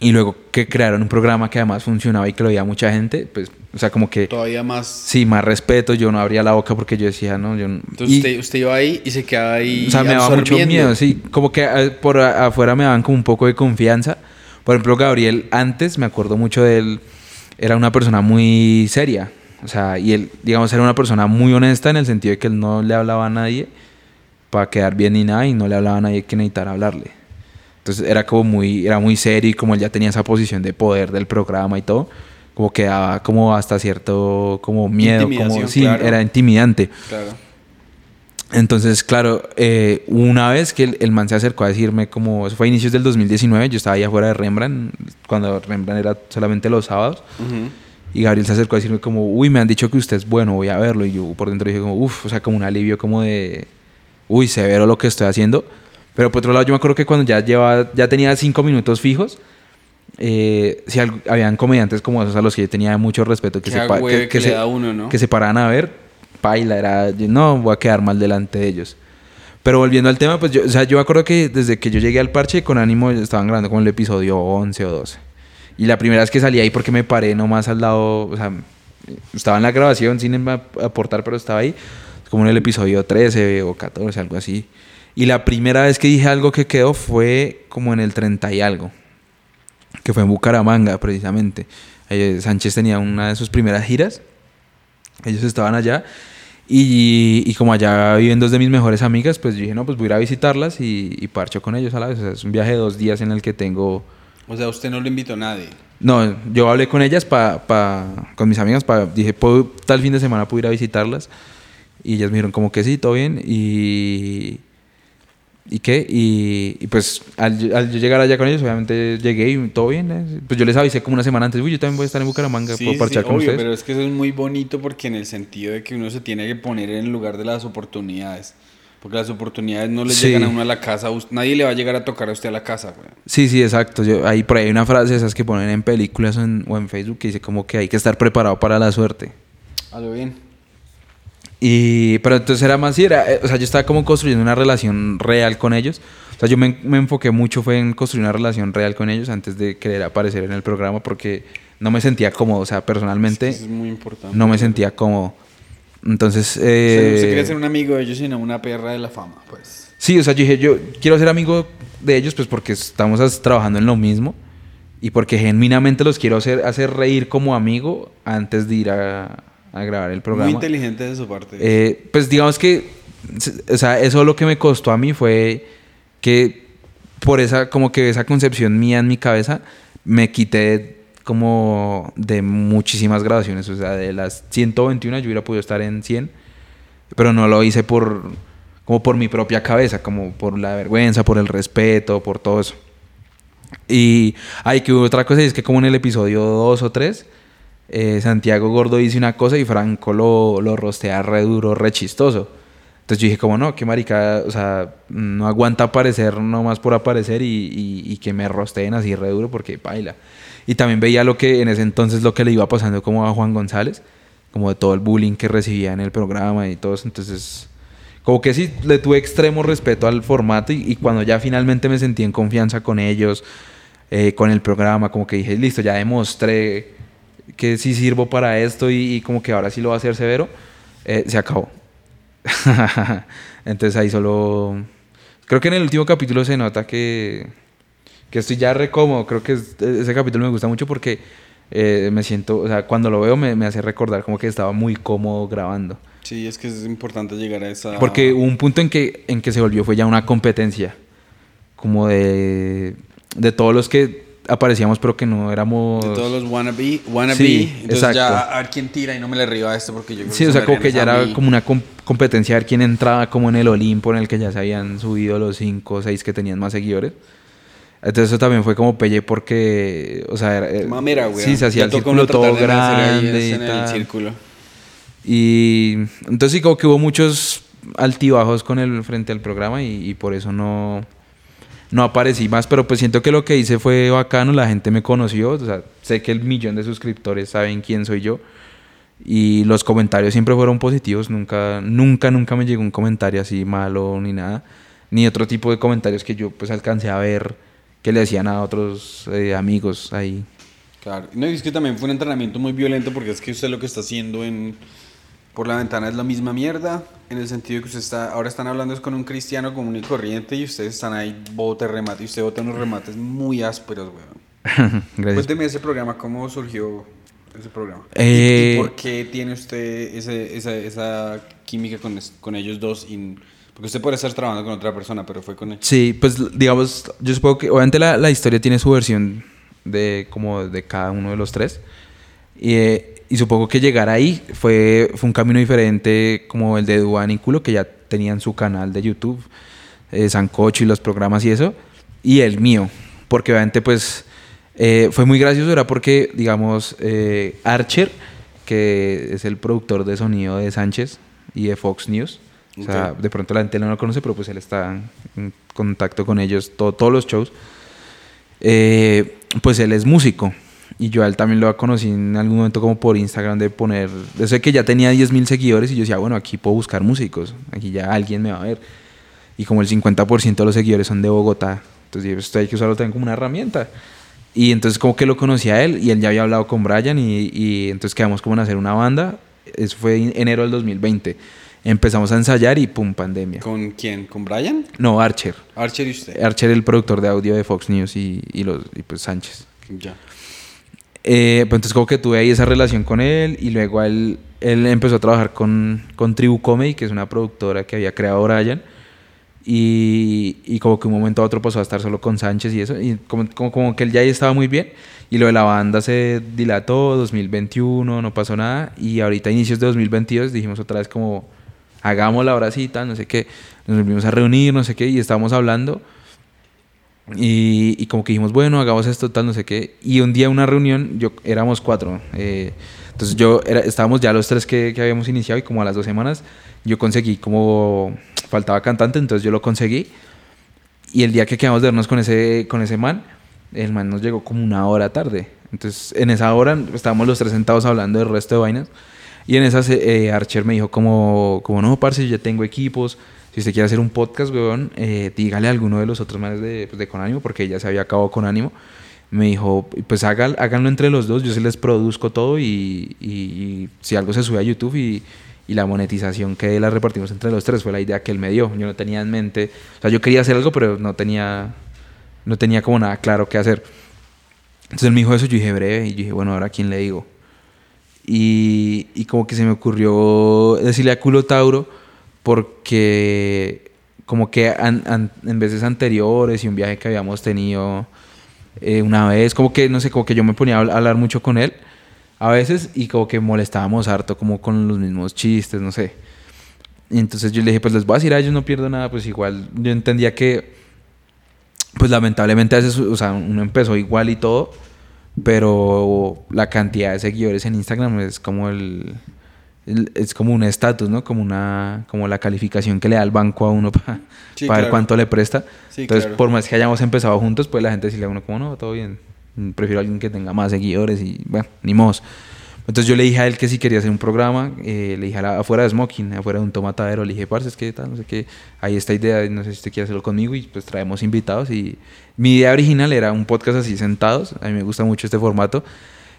Y luego que crearon un programa que además funcionaba y que lo veía mucha gente, pues, o sea, como que... Todavía más. Sí, más respeto, yo no abría la boca porque yo decía, no, yo no... Entonces y- usted, usted iba ahí y se quedaba ahí. o sea, me daba mucho miedo, sí, como que eh, por afuera me daban como un poco de confianza. Por ejemplo, Gabriel, antes me acuerdo mucho de él, era una persona muy seria, o sea, y él, digamos, era una persona muy honesta en el sentido de que él no le hablaba a nadie para quedar bien ni nada y no le hablaba a nadie que necesitara hablarle. Entonces era como muy, era muy serio y como él ya tenía esa posición de poder del programa y todo, como que daba como hasta cierto como miedo, como sí, claro. era intimidante. Claro. Entonces, claro, eh, una vez que el, el, man se acercó a decirme, como eso fue a inicios del 2019, yo estaba ahí afuera de Rembrandt, cuando Rembrandt era solamente los sábados, y Gabriel se acercó a decirme como, uy, me han dicho que usted es bueno, voy a verlo, y yo por dentro dije como, uff, o sea, como un alivio como de, uy, severo lo que estoy haciendo, pero por otro lado yo me acuerdo que cuando ya, lleva, ya tenía cinco minutos fijos, eh, si habían comediantes como esos a los que yo tenía mucho respeto, que, se, que, que, se, uno, ¿no? que se paraban a ver, paila, era, no, voy a quedar mal delante de ellos. Pero volviendo al tema, pues yo, o sea, yo me acuerdo que desde que yo llegué al parche con ánimo estaban grabando como el episodio 11 o 12. Y la primera vez que salí ahí porque me paré nomás al lado, o sea, estaba en la grabación sin aportar, pero estaba ahí, como en el episodio 13 o 14, algo así. Y la primera vez que dije algo que quedó fue como en el 30 y algo, que fue en Bucaramanga precisamente. Eh, Sánchez tenía una de sus primeras giras ellos estaban allá y, como allá viven dos de mis mejores amigas, pues dije, no, pues voy a ir a visitarlas y, y parcho con ellos a la vez. O sea, es un viaje de dos días en el que tengo... O sea, usted no lo invitó a nadie. No, yo hablé con ellas, pa, pa, con mis amigas, pa, dije, ¿puedo, tal fin de semana puedo ir a visitarlas. Y ellas me dijeron como que sí, todo bien. Y, ¿Y qué? Y, pues al, al, llegar allá con ellos, obviamente llegué y todo bien. ¿eh? Pues yo les avisé como una semana antes, uy, yo también voy a estar en Bucaramanga, sí, puedo parchar sí, con obvio, ustedes. Pero es que eso es muy bonito porque en el sentido de que uno se tiene que poner en el lugar de las oportunidades. Porque las oportunidades no le Sí. llegan a uno a la casa. Nadie le va a llegar a tocar a usted a la casa, güey. Sí, sí, exacto. Yo, ahí por ahí hay una frase esas que ponen en películas o en, o en Facebook que dice como que hay que estar preparado para la suerte. A lo bien. Y, pero entonces era más, sí, era, eh, o sea, yo estaba como construyendo una relación real con ellos. O sea, yo me, me enfoqué mucho fue en construir una relación real con ellos antes de querer aparecer en el programa porque no me sentía cómodo, o sea, personalmente Eso es muy importante. no me sentía cómodo. Entonces, Usted, usted eh, quería ser un amigo de ellos y no una perra de la fama, pues. sí, o sea, yo dije, yo quiero ser amigo de ellos pues porque estamos trabajando en lo mismo y porque genuinamente los quiero hacer, hacer reír como amigo antes de ir a, a grabar el programa. Muy inteligente de su parte. Eh, pues digamos que, o sea, eso lo que me costó a mí fue que por esa, como que esa concepción mía en mi cabeza, me quité como de muchísimas grabaciones, o sea, de las 121 yo hubiera podido estar en 100, pero no lo hice por, como por mi propia cabeza, como por la vergüenza, por el respeto, por todo eso. Y hay que otra cosa, es que como en el episodio 2 o 3, eh, Santiago Gordo dice una cosa y Franco lo, lo rostea re duro, re chistoso. Entonces yo dije como no, qué marica, o sea, no aguanta aparecer nomás por aparecer y, y- y que me rosteen así re duro porque baila. Y también veía lo que en ese entonces lo que le iba pasando como a Juan González, como de todo el bullying que recibía en el programa y todo eso. Entonces, como que sí, le tuve extremo respeto al formato y, y cuando ya finalmente me sentí en confianza con ellos, eh, con el programa, como que dije, listo, ya demostré que sí sirvo para esto y, y como que ahora sí lo va a hacer severo, eh, se acabó. Entonces ahí solo... Creo que en el último capítulo se nota que, que estoy ya re cómodo. Creo que es- ese capítulo me gusta mucho porque eh, me siento, o sea, cuando lo veo me, me hace recordar como que estaba muy cómodo grabando. Sí, es que es importante llegar a esa... Porque hubo un punto en que, en que se volvió, fue ya una competencia. Como de, de todos los que aparecíamos, pero que no éramos. De todos los wannabe, wannabe. Sí, Entonces exacto. ya a ver quién tira y no me le río a esto porque yo creo Sí, o sea, como que ya era como una com- competencia a ver quién entraba como en el Olimpo, en el que ya se habían subido los cinco o seis que tenían más seguidores. Entonces eso también fue como pelle porque, o sea, era- Qué mamera, güey. sí, se hacía el círculo todo grande y en el círculo. Y entonces sí, como que hubo muchos altibajos con el frente al programa y, y por eso no, no aparecí más. Pero pues siento que lo que hice fue bacano, la gente me conoció. O sea, sé que el millón de suscriptores saben quién soy yo. Y los comentarios siempre fueron positivos. Nunca, nunca, nunca me llegó un comentario así malo ni nada. Ni otro tipo de comentarios que yo pues alcancé a ver que le hacían a otros eh, amigos ahí. Claro. No, y es que también fue un entrenamiento muy violento porque es que usted lo que está haciendo en por la ventana es la misma mierda, en el sentido que usted está, ahora están hablando es con un cristiano común y corriente y ustedes están ahí bote remate y usted bota unos remates muy ásperos, weón. Gracias. Cuénteme ese programa, ¿cómo surgió ese programa? ¿Y- Eh, ¿Y, por qué tiene usted ese, esa, esa química con, con ellos dos? y- porque usted puede estar trabajando con otra persona, pero fue con él. Sí, pues digamos, yo supongo que obviamente la, la historia tiene su versión de como de cada uno de los tres. Y, eh, y supongo que llegar ahí fue, fue un camino diferente como el de Duan y Culo, que ya tenían su canal de YouTube, eh, Sancocho y los programas y eso, y el mío, porque obviamente pues eh, fue muy gracioso, era porque, digamos, eh, Archer, que es el productor de sonido de Sánchez y de Fox News, de pronto la gente no lo conoce, pero pues él está en contacto con ellos todos los shows, eh, pues él es músico. Y yo a él también lo conocí en algún momento como por Instagram de poner... Yo sé que ya tenía 10.000 seguidores y yo decía, bueno, aquí puedo buscar músicos, aquí ya alguien me va a ver. Y como el 50% de los seguidores son de Bogotá, entonces esto hay que usarlo también como una herramienta. Y entonces como que lo conocí a él y él ya había hablado con Brian y, y entonces quedamos como en hacer una banda. Eso fue en enero del 2020. Empezamos a ensayar y pum, pandemia. ¿Con quién? ¿Con Brian? No, Archer. Archer y usted. Archer, el productor de audio de Fox News y, y los, y pues Sánchez. Ya. Eh, pues entonces como que tuve ahí esa relación con él y luego él, él empezó a trabajar con, con Tribu Comedy, que es una productora que había creado Brian. Y, y como que un momento a otro pasó a estar solo con Sánchez y eso. Y como, como, como que él ya ahí estaba muy bien. Y lo de la banda se dilató, 2021, no pasó nada. Y ahorita, a inicios de 2022, dijimos otra vez como, hagámosla ahora sí, no sé qué. Nos volvimos a reunir, no sé qué, y estábamos hablando. Y, y como que dijimos, bueno, hagamos esto, tal, no sé qué. Y un día una reunión, yo éramos cuatro. eh, entonces yo, era, estábamos ya los tres que, que habíamos iniciado y como a las dos semanas yo conseguí como, faltaba cantante, entonces yo lo conseguí. Y el día que quedamos de vernos con ese, con ese man, el man nos llegó como una hora tarde. Entonces en esa hora estábamos los tres sentados hablando del resto de vainas. Y en esas eh, Archer me dijo como, como no, parce, yo ya tengo equipos. Si usted quiere hacer un podcast, weón, eh, dígale a alguno de los otros manes de, pues, de Conánimo, porque ya se había acabado con ánimo. Me dijo, pues hagan, háganlo entre los dos, yo se les produzco todo y, y- y si algo se sube a YouTube y, y la monetización que la repartimos entre los tres fue la idea que él me dio. Yo no tenía en mente, o sea, yo quería hacer algo, pero no tenía, no tenía como nada claro qué hacer. Entonces él me dijo eso, yo dije breve, y yo dije, bueno, ahora a quién le digo. Y, como que se me ocurrió decirle a Culo Tauro, porque como que an- en veces anteriores y un viaje que habíamos tenido eh, una vez, como que, no sé, como que yo me ponía a habl- a hablar mucho con él a veces y como que molestábamos harto, como con los mismos chistes, no sé. Entonces yo le dije, pues les voy a decir a ellos, no pierdo nada, pues igual yo entendía que, pues lamentablemente a veces, o sea, uno empezó igual y todo, pero la cantidad de seguidores en Instagram es como el, el- es como un estatus, ¿no? Como una como la calificación que le da el banco a uno para Sí, ver claro. cuánto le presta. Sí, Entonces, claro. por más que hayamos empezado juntos, pues la gente decirle a uno como, no, todo bien. Prefiero a alguien que tenga más seguidores y, bueno, ni mos. Entonces yo le dije a él que si quería hacer un programa, eh, le dije a la- afuera de Smoking, afuera de un tomatadero, le dije, parce, es que tal, no sé qué, hay esta idea, no sé si usted quiere hacerlo conmigo y pues traemos invitados y mi idea original era un podcast así sentados, a mí me gusta mucho este formato,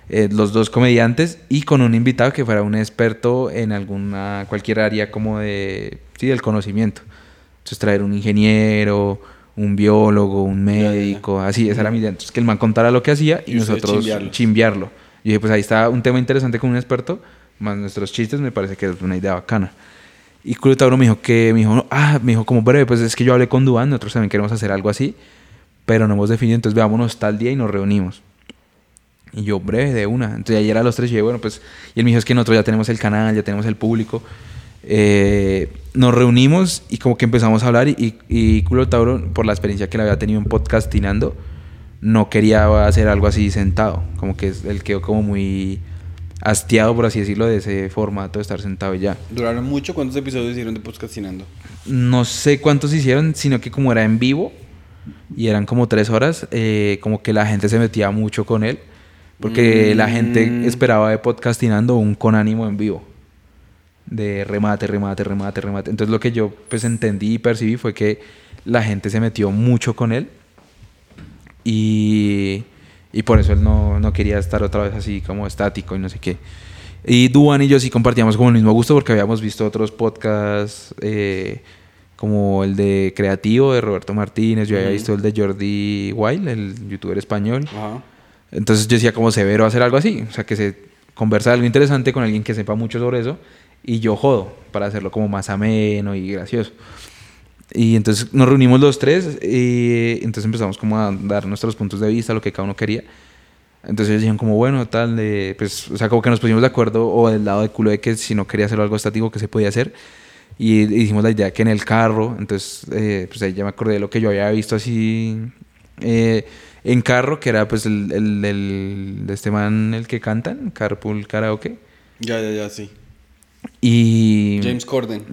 eh, los dos comediantes y con un invitado que fuera un experto en alguna, cualquier área como de, sí, del conocimiento. Entonces traer un ingeniero, un biólogo, un ya, ya. médico, así, esa era mi idea. Entonces que el man contara lo que hacía y, nosotros chimbearlo. Y dije, pues ahí está un tema interesante con un experto, más nuestros chistes, me parece que es una idea bacana. Y Culo Tauro me dijo que, me dijo, no, ah, me dijo como breve, pues es que yo hablé con Duan, nosotros también queremos hacer algo así, pero no hemos definido, entonces veámonos tal día y nos reunimos. Y yo, breve, de una. Entonces ayer a los tres, dije, bueno, pues, y él me dijo, es que nosotros ya tenemos el canal, ya tenemos el público. Eh, nos reunimos y como que empezamos a hablar y, y, y Culo Tauro, por la experiencia que le había tenido en podcastinando, no quería hacer algo así sentado. Como que él quedó como muy hastiado, por así decirlo, de ese formato de estar sentado y ya. ¿Duraron mucho? ¿Cuántos episodios hicieron de podcastinando? No sé cuántos hicieron, sino que como era en vivo y eran como tres horas, eh, como que la gente se metía mucho con él. Porque la gente Mm. esperaba de podcastinando un con ánimo en vivo. De remate, remate, remate, remate. Entonces lo que yo pues entendí y percibí fue que la gente se metió mucho con él. Y, y por eso él no, no quería estar otra vez así como estático y no sé qué. Y Duan y yo sí compartíamos como el mismo gusto porque habíamos visto otros podcasts eh, como el de Creativo de Roberto Martínez, yo había Ujú. visto el de Jordi Wild, el youtuber español. Ajá. Entonces yo decía como severo hacer algo así, o sea que se conversa algo interesante con alguien que sepa mucho sobre eso y yo jodo para hacerlo como más ameno y gracioso. Y entonces nos reunimos los tres y entonces empezamos como a dar nuestros puntos de vista, lo que cada uno quería. Entonces ellos dijeron como, bueno, tal, de, pues, o sea, como que nos pusimos de acuerdo o del lado de culo de que si no quería hacer algo estático que se podía hacer. Y hicimos la idea que en el carro, entonces eh, pues ahí ya me acordé de lo que yo había visto así eh, en carro, que era pues el, el, el- este man el que cantan, Carpool Karaoke. Ya, ya, ya, sí. Y... James Corden.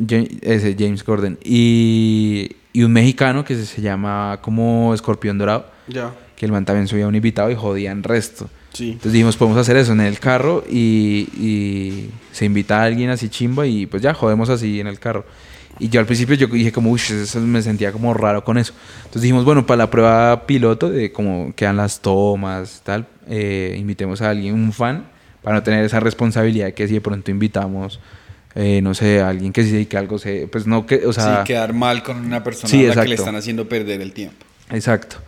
Ese, James Corden. Y, y un mexicano que se, se llama como Escorpión Dorado, Ya. que el man también subía un invitado y jodían resto. Sí. Entonces dijimos, podemos hacer eso en el carro y, y se invita a alguien así chimba y pues ya jodemos así en el carro. Y yo al principio yo dije como, uy, eso me sentía como raro con eso. Entonces dijimos, bueno, para la prueba piloto de cómo quedan las tomas, tal, eh, invitemos a alguien, un fan, para no tener esa responsabilidad que si de pronto invitamos, eh, no sé, alguien que se dedique a algo, se, pues no que, o sea... sí, quedar mal con una persona Sí, a la que le están haciendo perder el tiempo. Exacto.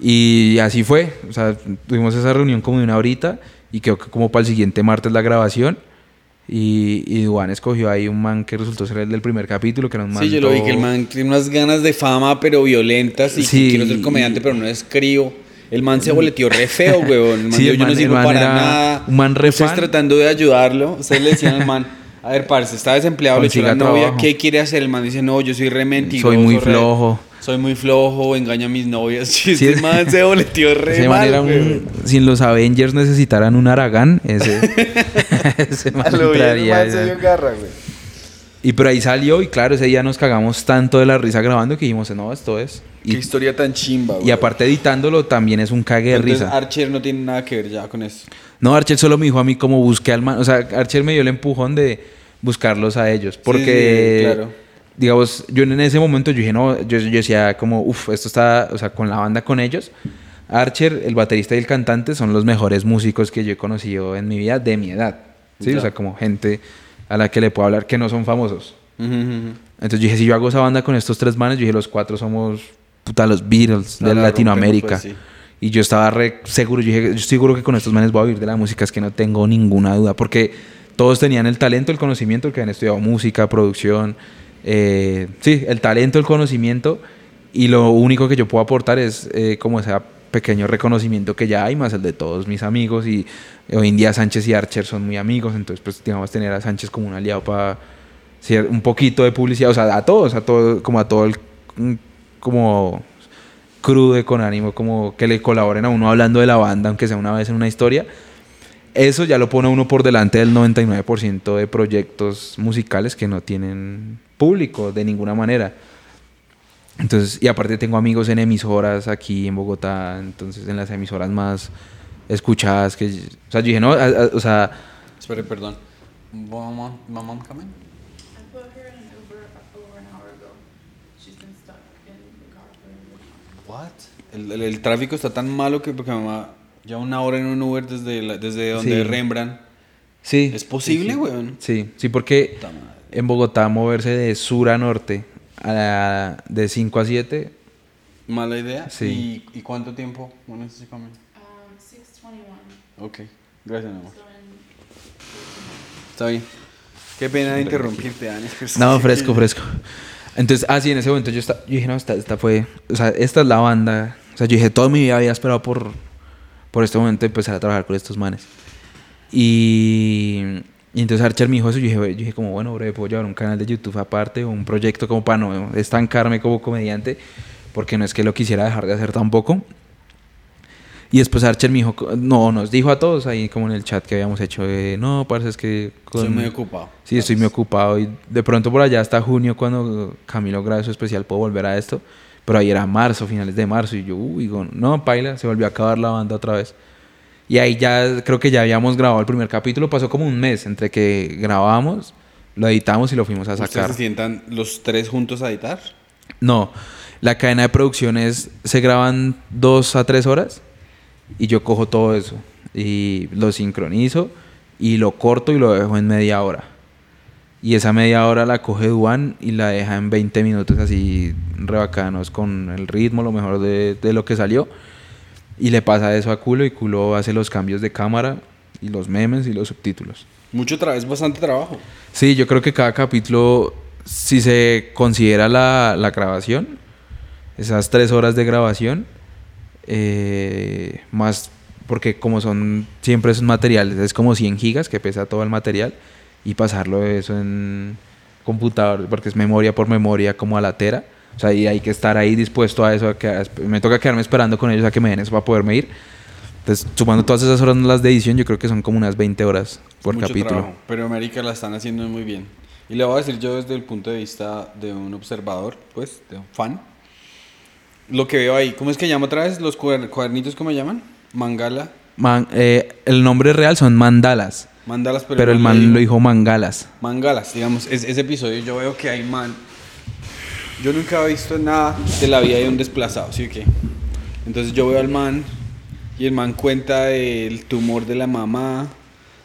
Y así fue. O sea, tuvimos esa reunión como de una horita y creo que como para el siguiente martes la grabación. Y, y Duan escogió ahí un man que resultó ser el del primer capítulo, que era un man Sí, yo lo vi que el man tiene unas ganas de fama, pero violentas. Y Sí, quiero ser comediante, pero no escribo. El man se boleteó re feo, weón. El man Sí, dijo, el yo no sirvo para nada. un man re Ustedes fan. tratando de ayudarlo. Ustedes le decían al man, a ver, parce, está desempleado, le echó la novia. trabajo. ¿Qué quiere hacer? El man dice, no, yo soy re mentiroso. Soy muy re- flojo. Soy muy flojo, engaño a mis novias. Sí, Sí, este man se boleteó re Ese man mal, era un- weón. si los Avengers necesitaran un Aragán, ese, ese man A lo bien, el entraría man se dio garra, güey. Y pero ahí salió y claro, ese día nos cagamos tanto de la risa grabando que dijimos, no, esto es. Qué Y, historia tan chimba, güey. y aparte editándolo también es un cague de Entonces, risa. Archer no tiene nada que ver ya con eso. No, Archer solo me dijo a mí cómo busqué al man. O sea, Archer me dio el empujón de buscarlos a ellos. Porque, sí, claro. digamos, yo en ese momento yo dije, no, yo, yo decía como, uff, esto está, o sea, con la banda con ellos. Archer, el baterista y el cantante son los mejores músicos que yo he conocido en mi vida de mi edad. ¿sí? Ya. O sea, como gente a la que le puedo hablar que no son famosos. Ujú, ujú. Entonces yo dije, si yo hago esa banda con estos tres manes, yo dije, los cuatro somos, puta, los Beatles de la Latinoamérica. rompemos, pues, sí. Y yo estaba re seguro, yo dije, yo estoy seguro que con estos manes voy a vivir de la música, es que no tengo ninguna duda, porque todos tenían el talento, el conocimiento, el que habían estudiado música, producción, eh, sí, el talento, el conocimiento, y lo único que yo puedo aportar es eh, como ese pequeño reconocimiento que ya hay, más el de todos mis amigos, y hoy en día Sánchez y Archer son muy amigos, entonces pues digamos tener a Sánchez como un aliado para un poquito de publicidad, o sea, a todos, a todo, como a todo el, mm, como crude con ánimo, como que le colaboren a uno hablando de la banda, aunque sea una vez en una historia. Eso ya lo pone uno por delante del 99% de proyectos musicales que no tienen público de ninguna manera. Entonces, y aparte tengo amigos en emisoras aquí en Bogotá, entonces en las emisoras más escuchadas que, o sea, yo dije, no, a- a- o sea, Espere, perdón. Mom, mom coming? I put her in an Uber over an hour ago. She's been stuck in the car for a while. What? El, el- el tráfico está tan malo que porque mamá ya una hora en un Uber desde, la- desde donde Sí. Rembrandt. sí. ¿Es posible, sí, weón? Sí, sí, porque en Bogotá moverse de sur a norte, a la- de 5 a 7, Mala idea. Sí. ¿Y, y cuánto tiempo? Is she coming? Um, 621. Ok. Gracias, mi amor. Está bien. Qué pena interrumpirte, Dani. No, fresco, fresco. Entonces, así en ese momento yo, esta- yo dije, no, esta, esta fue, o sea, esta es la banda. O sea, yo dije, toda mi vida había esperado por, por este momento empezar a trabajar con estos manes. Y, y entonces Archer me dijo eso, yo dije, yo dije como, bueno, bro, puedo llevar un canal de YouTube aparte, o un proyecto como para no estancarme como comediante, porque no es que lo quisiera dejar de hacer tampoco. Y después Archer me dijo, no, nos dijo a todos ahí como en el chat que habíamos hecho, eh, no, parece es que... Estoy muy ocupado. Sí, estoy muy ocupado y de pronto por allá hasta junio cuando Camilo grabe su especial puedo volver a esto. Pero ahí era marzo, finales de marzo y yo, uy, digo, no, paila, se volvió a acabar la banda otra vez. Y ahí ya creo que ya habíamos grabado el primer capítulo, pasó como un mes entre que grabamos, lo editamos y lo fuimos a ¿Ustedes sacar. se sientan los tres juntos a editar? No, la cadena de producciones se graban dos a tres horas y yo cojo todo eso y lo sincronizo y lo corto y lo dejo en media hora. Y esa media hora la coge Duan y la deja en 20 minutos así rebacanos con el ritmo, lo mejor de, de lo que salió. Y le pasa eso a Culo y Culo hace los cambios de cámara y los memes y los subtítulos. Mucho trabajo, es bastante trabajo. Sí, yo creo que cada capítulo, si se considera la, la grabación, esas tres horas de grabación, eh, más porque como son siempre esos materiales, es como 100 gigas que pesa todo el material y pasarlo eso en computador, porque es memoria por memoria como a la tera. O sea, y hay que estar ahí dispuesto a eso. a que- me toca quedarme esperando con ellos a que me den eso para poder medir. Entonces, sumando todas esas horas las de edición, yo creo que son como unas 20 horas por Mucho capítulo. trabajo, pero América la están haciendo muy bien. Y le voy a decir yo desde el punto de vista de un observador, pues, de un fan. Lo que veo ahí, ¿cómo es que llama otra vez? ¿Los cuader- cuadernitos cómo llaman? Mangala. Man- eh, el nombre real son mandalas, Mandalas, pero, pero el le man lo dijo mangalas. Mangalas, digamos, es- ese episodio yo veo que hay man. Yo nunca he visto nada de la vida de un desplazado, ¿sí o qué? Entonces yo veo al man y el man cuenta del tumor de la mamá,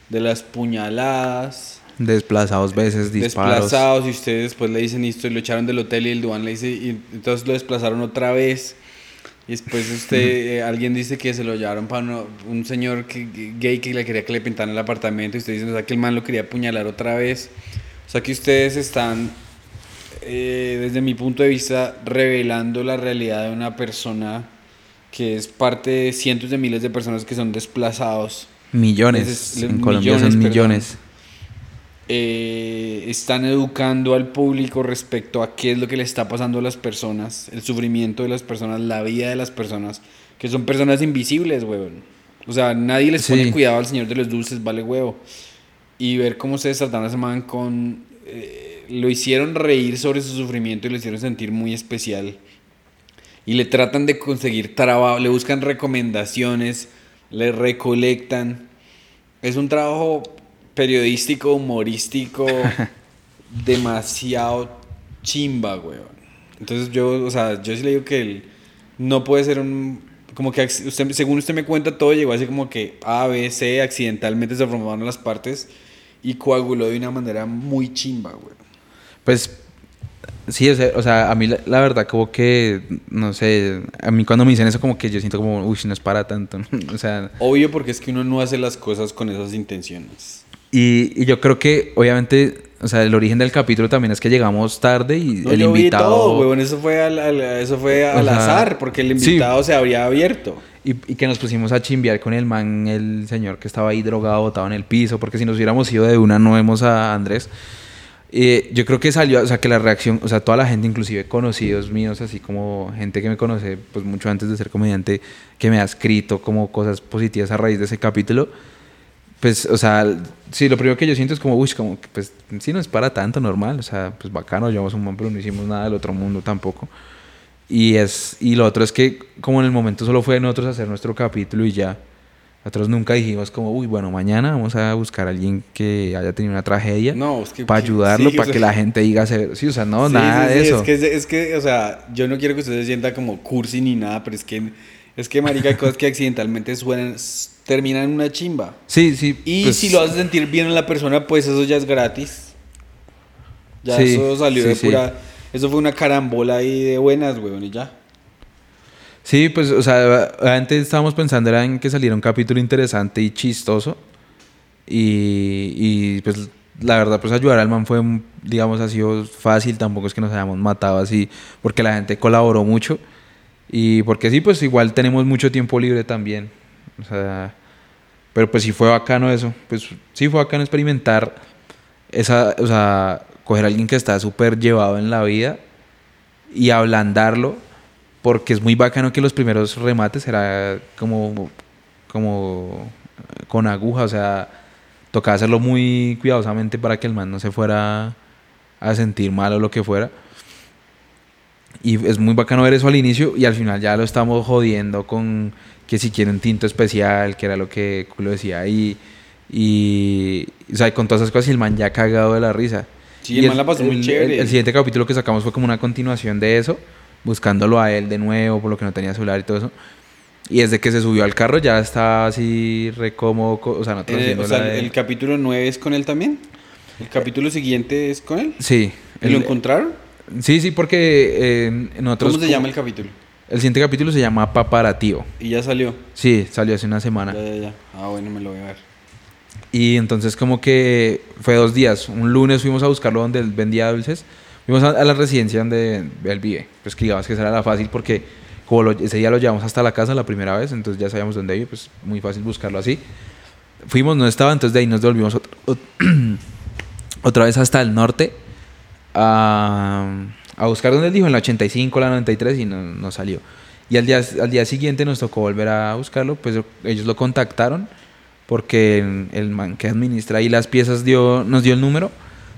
de las puñaladas, Desplazados veces, disparos. desplazados y ustedes después le dicen esto y lo echaron del hotel y el Duan le dice y entonces lo desplazaron otra vez y después usted eh, alguien dice que se lo llevaron para uno- un señor que, que- gay que le quería que le pintaran el apartamento y usted dice o sea que el man lo quería apuñalar otra vez o sea que ustedes están eh, desde mi punto de vista revelando la realidad de una persona que es parte de cientos de miles de personas que son desplazados Millones. Ese es- en Colombia millones, son perdón. millones. eh, están educando al público respecto a qué es lo que le está pasando a las personas, el sufrimiento de las personas, la vida de las personas, que son personas invisibles, huevón. O sea, nadie les pone Sí. cuidado al Señor de los Dulces, vale huevo. Y ver cómo se trataron a ese man con... eh, lo hicieron reír sobre su sufrimiento y lo hicieron sentir muy especial. Y le tratan de conseguir trabajo, le buscan recomendaciones, le recolectan. Es un trabajo periodístico, humorístico, demasiado chimba, weón. Entonces yo, o sea, yo sí le digo que él no puede ser un... Como que usted, según usted me cuenta, todo llegó así como que A, B, C, accidentalmente se formaron las partes y coaguló de una manera muy chimba, weón. Pues sí, o sea, o sea, a mí la, la verdad como que, no sé, a mí cuando me dicen eso como que yo siento como, uy, no es para tanto. o sea, Obvio porque es que uno no hace las cosas con esas intenciones. y, y yo creo que obviamente, o sea, el origen del capítulo también es que llegamos tarde y No, el yo vi invitado... todo, weón. Eso fue al, al- eso fue al sea, azar, porque el sí. invitado se habría abierto. Y, y que nos pusimos a chimbear con el man, el señor que estaba ahí drogado, botado en el piso, porque si nos hubiéramos ido de una no vemos a Andrés. Eh, yo creo que salió, o sea, que la reacción, o sea, toda la gente, inclusive conocidos míos, así como gente que me conoce, pues mucho antes de ser comediante, que me ha escrito como cosas positivas a raíz de ese capítulo, pues, o sea, sí, lo primero que yo siento es como, uy, como pues, sí, no es para tanto, normal, o sea, pues bacano, llevamos un man, pero no hicimos nada del otro mundo tampoco. Y, es, y lo otro es que, como en el momento solo fue de nosotros hacer nuestro capítulo y ya, nosotros nunca dijimos como, uy, bueno, mañana vamos a buscar a alguien que haya tenido una tragedia No, es que- para ayudarlo, sí, o para sea- que la gente diga, sí, o sea, no, Sí, nada sí, de eso. Es que, es que, o sea, yo no quiero que usted se sienta como cursi ni nada, pero es que, es que, marica, hay cosas que accidentalmente suenan, terminan en una chimba. Sí, sí. Y pues, si lo hace sentir bien a la persona, pues eso ya es gratis. Ya eso salió de pura... Eso fue una carambola ahí de buenas, weón, y ya. Sí, pues, o sea, antes estábamos pensando era en que saliera un capítulo interesante y chistoso. Y, y, pues, la verdad, pues ayudar al man fue, digamos, ha sido fácil. Tampoco es que nos hayamos matado así, porque la gente colaboró mucho. Y porque sí, pues igual tenemos mucho tiempo libre también. O sea, pero pues sí fue bacano eso. Pues sí fue bacano experimentar esa, o sea, coger a alguien que está súper llevado en la vida y ablandarlo porque es muy bacano que los primeros remates era como como eh, con aguja, o sea, tocaba hacerlo muy cuidadosamente para que el man no se fuera a sentir mal o lo que fuera. Y es muy bacano ver eso al inicio y al final ya lo estamos jodiendo con que si quiere un tinto especial, que era lo que lo decía ahí. Y, o sea, con todas esas cosas y el man ya cagado de la risa. Sí, Y el man la pasó muy el- chévere. El, el siguiente capítulo que sacamos fue como una continuación de eso, buscándolo a él de nuevo, por lo que no tenía celular y todo eso. Y desde que se subió al carro ya estaba así re cómodo, o sea, nosotros Eh, haciendo o sea, de- el capítulo 9 es con él también. ¿El capítulo siguiente es con él? Sí. ¿Y lo el- encontraron? Sí, sí, porque eh, nosotros... ¿Cómo se llama el capítulo? El siguiente capítulo se llama Paparativo. Y ya salió. Sí, salió hace una semana. Ya, ya, ya. Ah, bueno, me lo voy a ver. Y entonces como que fue dos días. Un lunes fuimos a buscarlo donde él vendía dulces. Fuimos a, a la residencia donde él vive. Pues que digamos que esa era la fácil porque como lo- ese día lo llevamos hasta la casa la primera vez, entonces ya sabíamos dónde vive, pues muy fácil buscarlo así. Fuimos, no estaba, entonces de ahí nos devolvimos ot- ot- otra vez hasta el norte a, a buscar dónde él dijo, en la 85, la 93 y no, no salió. Y al día, al día siguiente nos tocó volver a buscarlo, pues ellos lo contactaron porque el, el man que administra ahí las piezas dio, nos dio el número.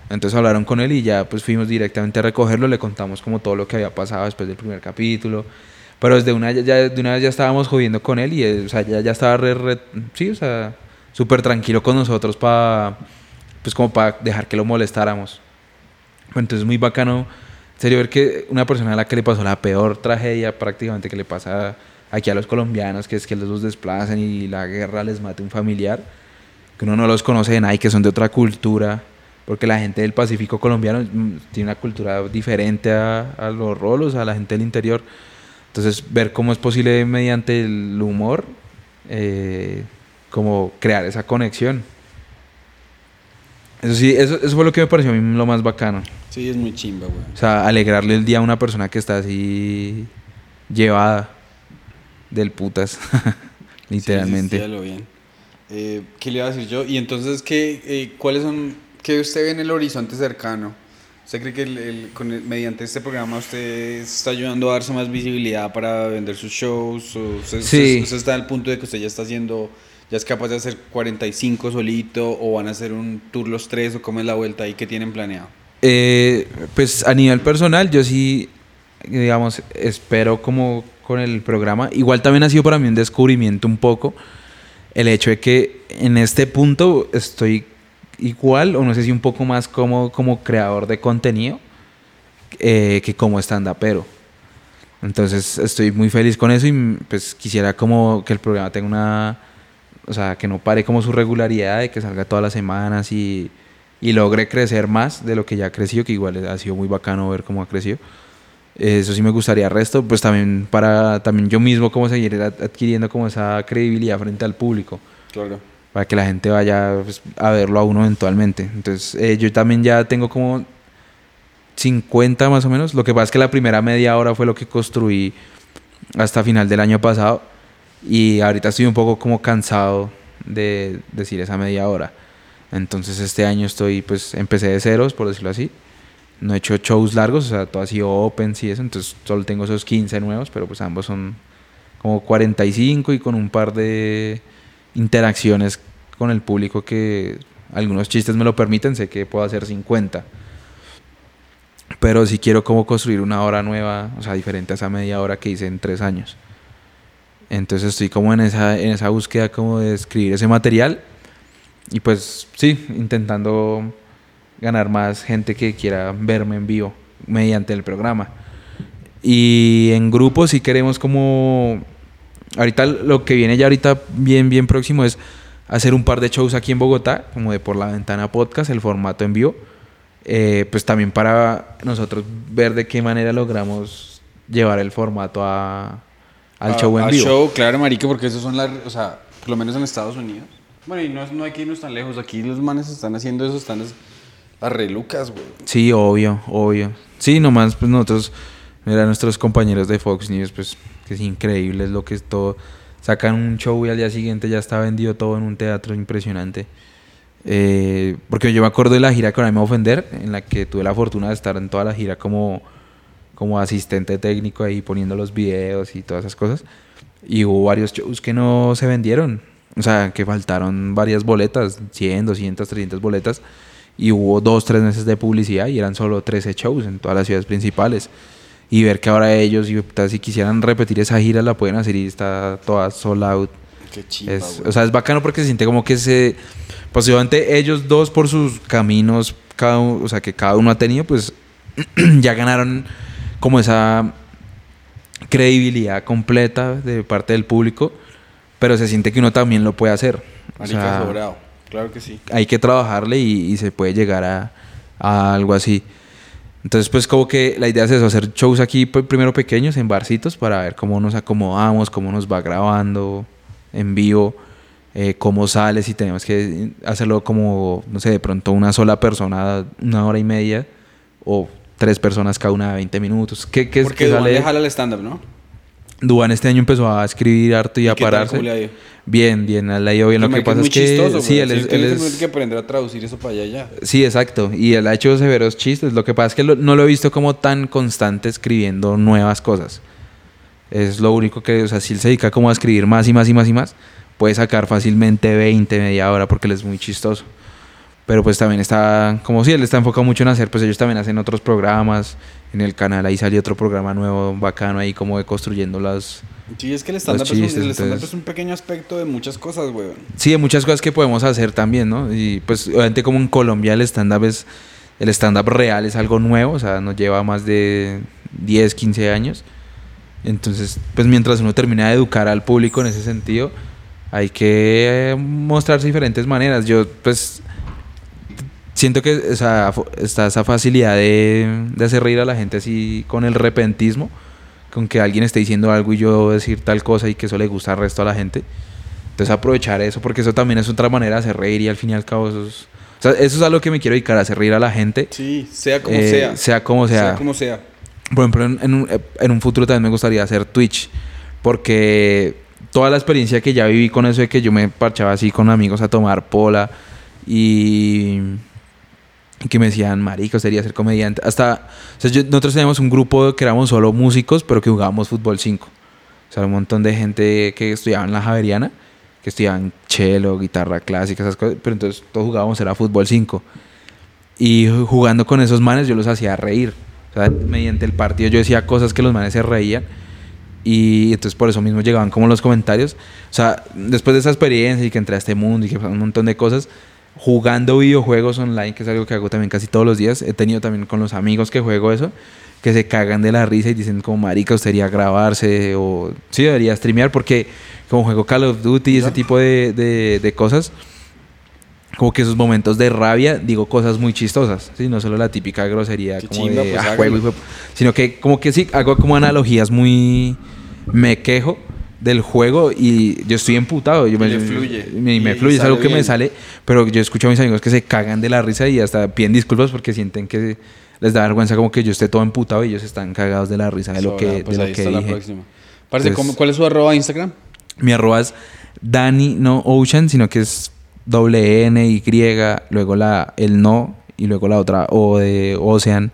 Entonces hablaron con él y ya pues fuimos directamente a recogerlo, le contamos como todo lo que había pasado después del primer capítulo. Pero desde una, ya, de una vez ya estábamos jodiendo con él y él, o sea, ya, ya estaba re, re- sí, o sea, súper tranquilo con nosotros para, pues como para dejar que lo molestáramos. Entonces muy bacano, serio, ver que una persona a la que le pasó la peor tragedia prácticamente que le pasa aquí a los colombianos, que es que los desplazan y la guerra les mate un familiar, que uno no los conoce de nada que son de otra cultura, porque la gente del Pacífico colombiano mm, tiene una cultura diferente a, a los rolos, a la gente del interior. Entonces, ver cómo es posible mediante el humor, eh, como crear esa conexión. Eso sí, eso, eso fue lo que me pareció a mí lo más bacano. Sí, es muy chimba, güey. O sea, alegrarle el día a una persona que está así llevada del putas, literalmente. Sí, sí, sí, lo bien. Eh, ¿Qué le iba a decir yo? Y entonces, ¿qué, eh, ¿cuáles son, qué usted ve en el horizonte cercano? ¿Usted cree que el- el- con el- mediante este programa usted está ayudando a darse más visibilidad para vender sus shows? ¿O usted, Sí. usted- usted está al punto de que usted ya está haciendo, ya es capaz de hacer 45 solito o van a hacer un tour los tres o cómo es la vuelta ahí que tienen planeado? Eh, pues a nivel personal, yo sí, digamos, espero como con el programa. Igual también ha sido para mí un descubrimiento un poco el hecho de que en este punto estoy igual, o no sé si un poco más como, como creador de contenido eh, que como stand-upero. Entonces estoy muy feliz con eso y pues quisiera como que el programa tenga una, o sea, que no pare como su regularidad, de que salga todas las semanas y, y logre crecer más de lo que ya ha crecido, que igual ha sido muy bacano ver cómo ha crecido. Eso sí me gustaría resto, pues también para también yo mismo como seguir ad- adquiriendo como esa credibilidad frente al público, Claro. Para que la gente vaya pues, a verlo a uno eventualmente. Entonces eh, yo también ya tengo como 50 más o menos. Lo que pasa es que la primera media hora fue lo que construí hasta final del año pasado y ahorita estoy un poco como cansado de decir esa media hora. Entonces este año estoy, pues empecé de ceros, por decirlo así. No he hecho shows largos, o sea, todo ha sido opens y eso, entonces solo tengo esos 15 nuevos, pero pues ambos son como 45 y con un par de interacciones con el público que algunos chistes me lo permiten, sé que puedo hacer 50. Pero si quiero como construir una hora nueva, o sea, diferente a esa media hora que hice en tres años. Entonces estoy como en esa, en esa búsqueda como de escribir ese material y pues sí, intentando ganar más gente que quiera verme en vivo mediante el programa. Y en grupo si queremos como... Ahorita lo que viene ya ahorita bien, bien próximo es hacer un par de shows aquí en Bogotá, como de por la ventana podcast, el formato en vivo. Eh, pues también para nosotros ver de qué manera logramos llevar el formato a, al A- show en vivo. show, claro, marica, porque esos son las, o sea, por lo menos en Estados Unidos. Bueno, y no, no hay que irnos tan lejos. Aquí los manes están haciendo eso, están es- a relucas, güey. Sí, obvio, obvio. Sí, nomás pues nosotros, mira, nuestros compañeros de Fox News, pues que es increíble es lo que es todo. Sacan un show y al día siguiente ya está vendido todo en un teatro impresionante. Eh, porque yo me acuerdo de la gira con Aime Ofender, en la que tuve la fortuna de estar en toda la gira como, como asistente técnico ahí poniendo los videos y todas esas cosas. Y hubo varios shows que no se vendieron. O sea, que faltaron varias boletas, 100, 200, 300 boletas. Y hubo dos, tres meses de publicidad y eran solo 13 shows en todas las ciudades principales. Y ver que ahora ellos, y, si quisieran repetir esa gira, la pueden hacer y está toda sold out. Qué chimba, Es, o sea, es bacano porque se siente como que se. Posiblemente ellos dos, por sus caminos, cada, o sea, que cada uno ha tenido, pues ya ganaron como esa credibilidad completa de parte del público, pero se siente que uno también lo puede hacer. O Marica, sea, sobrado. Claro que sí. hay que trabajarle y, y se puede llegar a, a algo así. Entonces, pues como que la idea es eso, hacer shows aquí pues, primero pequeños en barcitos para ver cómo nos acomodamos, cómo nos va grabando en vivo, eh, cómo sale, si tenemos que hacerlo como, no sé, de pronto una sola persona, una hora y media, o tres personas cada una de 20 minutos. ¿Qué, qué, Porque qué Duan sale? le jala el stand-up, ¿no? Duan este año empezó a escribir harto y a ¿Qué tal, pararse. Bien, bien, ha ido bien. Lo que pasa es que chistoso, sí, él es, él es- que aprender a traducir eso para allá ya. Sí, exacto. Y él ha hecho severos chistes. Lo que pasa es que lo- no lo he visto como tan constante escribiendo nuevas cosas. Es lo único que, o sea, si él se dedica como a escribir más y más y más y más, puede sacar fácilmente 20, media hora porque él es muy chistoso. Pero pues también está, como si él está enfocado mucho en hacer, pues ellos también hacen otros programas. En el canal ahí salió otro programa nuevo, bacano ahí como de construyendo las... Sí, es que el stand-up es, un- entonces- es pequeño aspecto de muchas cosas, güey. Sí, hay muchas cosas que podemos hacer también, ¿no? Y pues obviamente como en Colombia el stand-up es, el stand-up real es algo nuevo, o sea, nos lleva más de 10, 15 años. Entonces, pues mientras uno termina de educar al público en ese sentido, hay que eh, mostrarse diferentes maneras. Yo, pues, siento que o sea, está esa facilidad de, de hacer reír a la gente así con el repentismo, con que alguien esté diciendo algo y yo decir tal cosa y que eso le gusta al resto a la gente. Entonces aprovechar eso, porque eso también es otra manera de hacer reír y al fin y al cabo eso es... O sea, eso es a lo que me quiero dedicar, a hacer reír a la gente. Sí, sea como eh, sea. Sea como sea. Sea como sea. Por ejemplo, en, en un, en un futuro también me gustaría hacer Twitch, porque toda la experiencia que ya viví con eso de que yo me parchaba así con amigos a tomar pola y que me decían, marico, sería ser comediante. Hasta, o sea, yo- nosotros teníamos un grupo que éramos solo músicos, pero que jugábamos fútbol 5. O sea, un montón de gente que estudiaba en la Javeriana, que estudiaban cello, guitarra clásica, esas cosas, pero entonces todos jugábamos, era fútbol 5. Y jugando con esos manes yo los hacía reír. O sea, mediante el partido yo decía cosas que los manes se reían. Y entonces por eso mismo llegaban como los comentarios. O sea, después de esa experiencia y que entré a este mundo y que pasaron un montón de cosas, jugando videojuegos online, que es algo que hago también casi todos los días, he tenido también con los amigos que juego eso, que se cagan de la risa y dicen como, marica, usted debería grabarse o sí, debería streamear porque como juego Call of Duty y ese tipo de, de- de cosas, como que esos momentos de rabia digo cosas muy chistosas, ¿sí? no solo la típica grosería Qué como chimba, de pues, "Ah, hágalo". juego, p-", sino que como que sí, hago como analogías muy... me quejo del juego y yo estoy emputado. Yo Y me, le fluye. me- Y- me fluye, es algo que me sale, pero yo escucho a mis amigos que se cagan de la risa y hasta piden disculpas porque sienten que les da vergüenza como que yo esté todo emputado y ellos están cagados de la risa de lo que, pues de ahí lo que está la dije. próxima. Parce, Entonces- ¿cómo- ¿cuál es su arroba Instagram? Mi arroba es Dani no Ocean, sino que es doble N, Y, luego la, el no y luego la otra O de Ocean.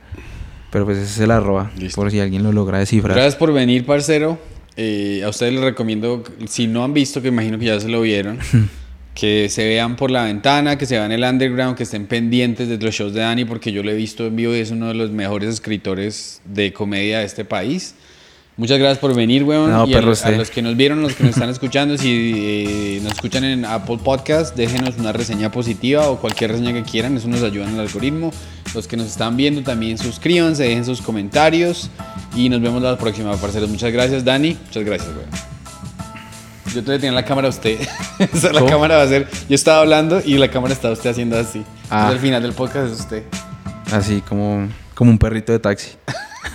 Pero pues ese es el arroba, Listo. por si alguien lo logra descifrar. Gracias por venir, parcero. Eh, a ustedes les recomiendo, si no han visto, que imagino que ya se lo vieron, que se vean por la ventana, que se vean el underground, que estén pendientes de los shows de Dani, porque yo lo he visto en vivo y es uno de los mejores escritores de comedia de este país. Muchas gracias por venir, weón. No, y a, los- a los que nos vieron, los que nos están escuchando, si eh, nos escuchan en Apple Podcast, déjenos una reseña positiva o cualquier reseña que quieran, eso nos ayuda en el algoritmo. Los que nos están viendo también suscríbanse, dejen sus comentarios y nos vemos la próxima, parceros. Muchas gracias, Dani. Muchas gracias, weón. Yo te tenía la cámara a usted. Esa la cámara va a ser. Yo estaba hablando y la cámara estaba usted haciendo así. Ah. Entonces, al final del podcast es usted. Así como, como un perrito de taxi.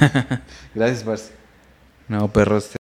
Gracias, parce. No, perros.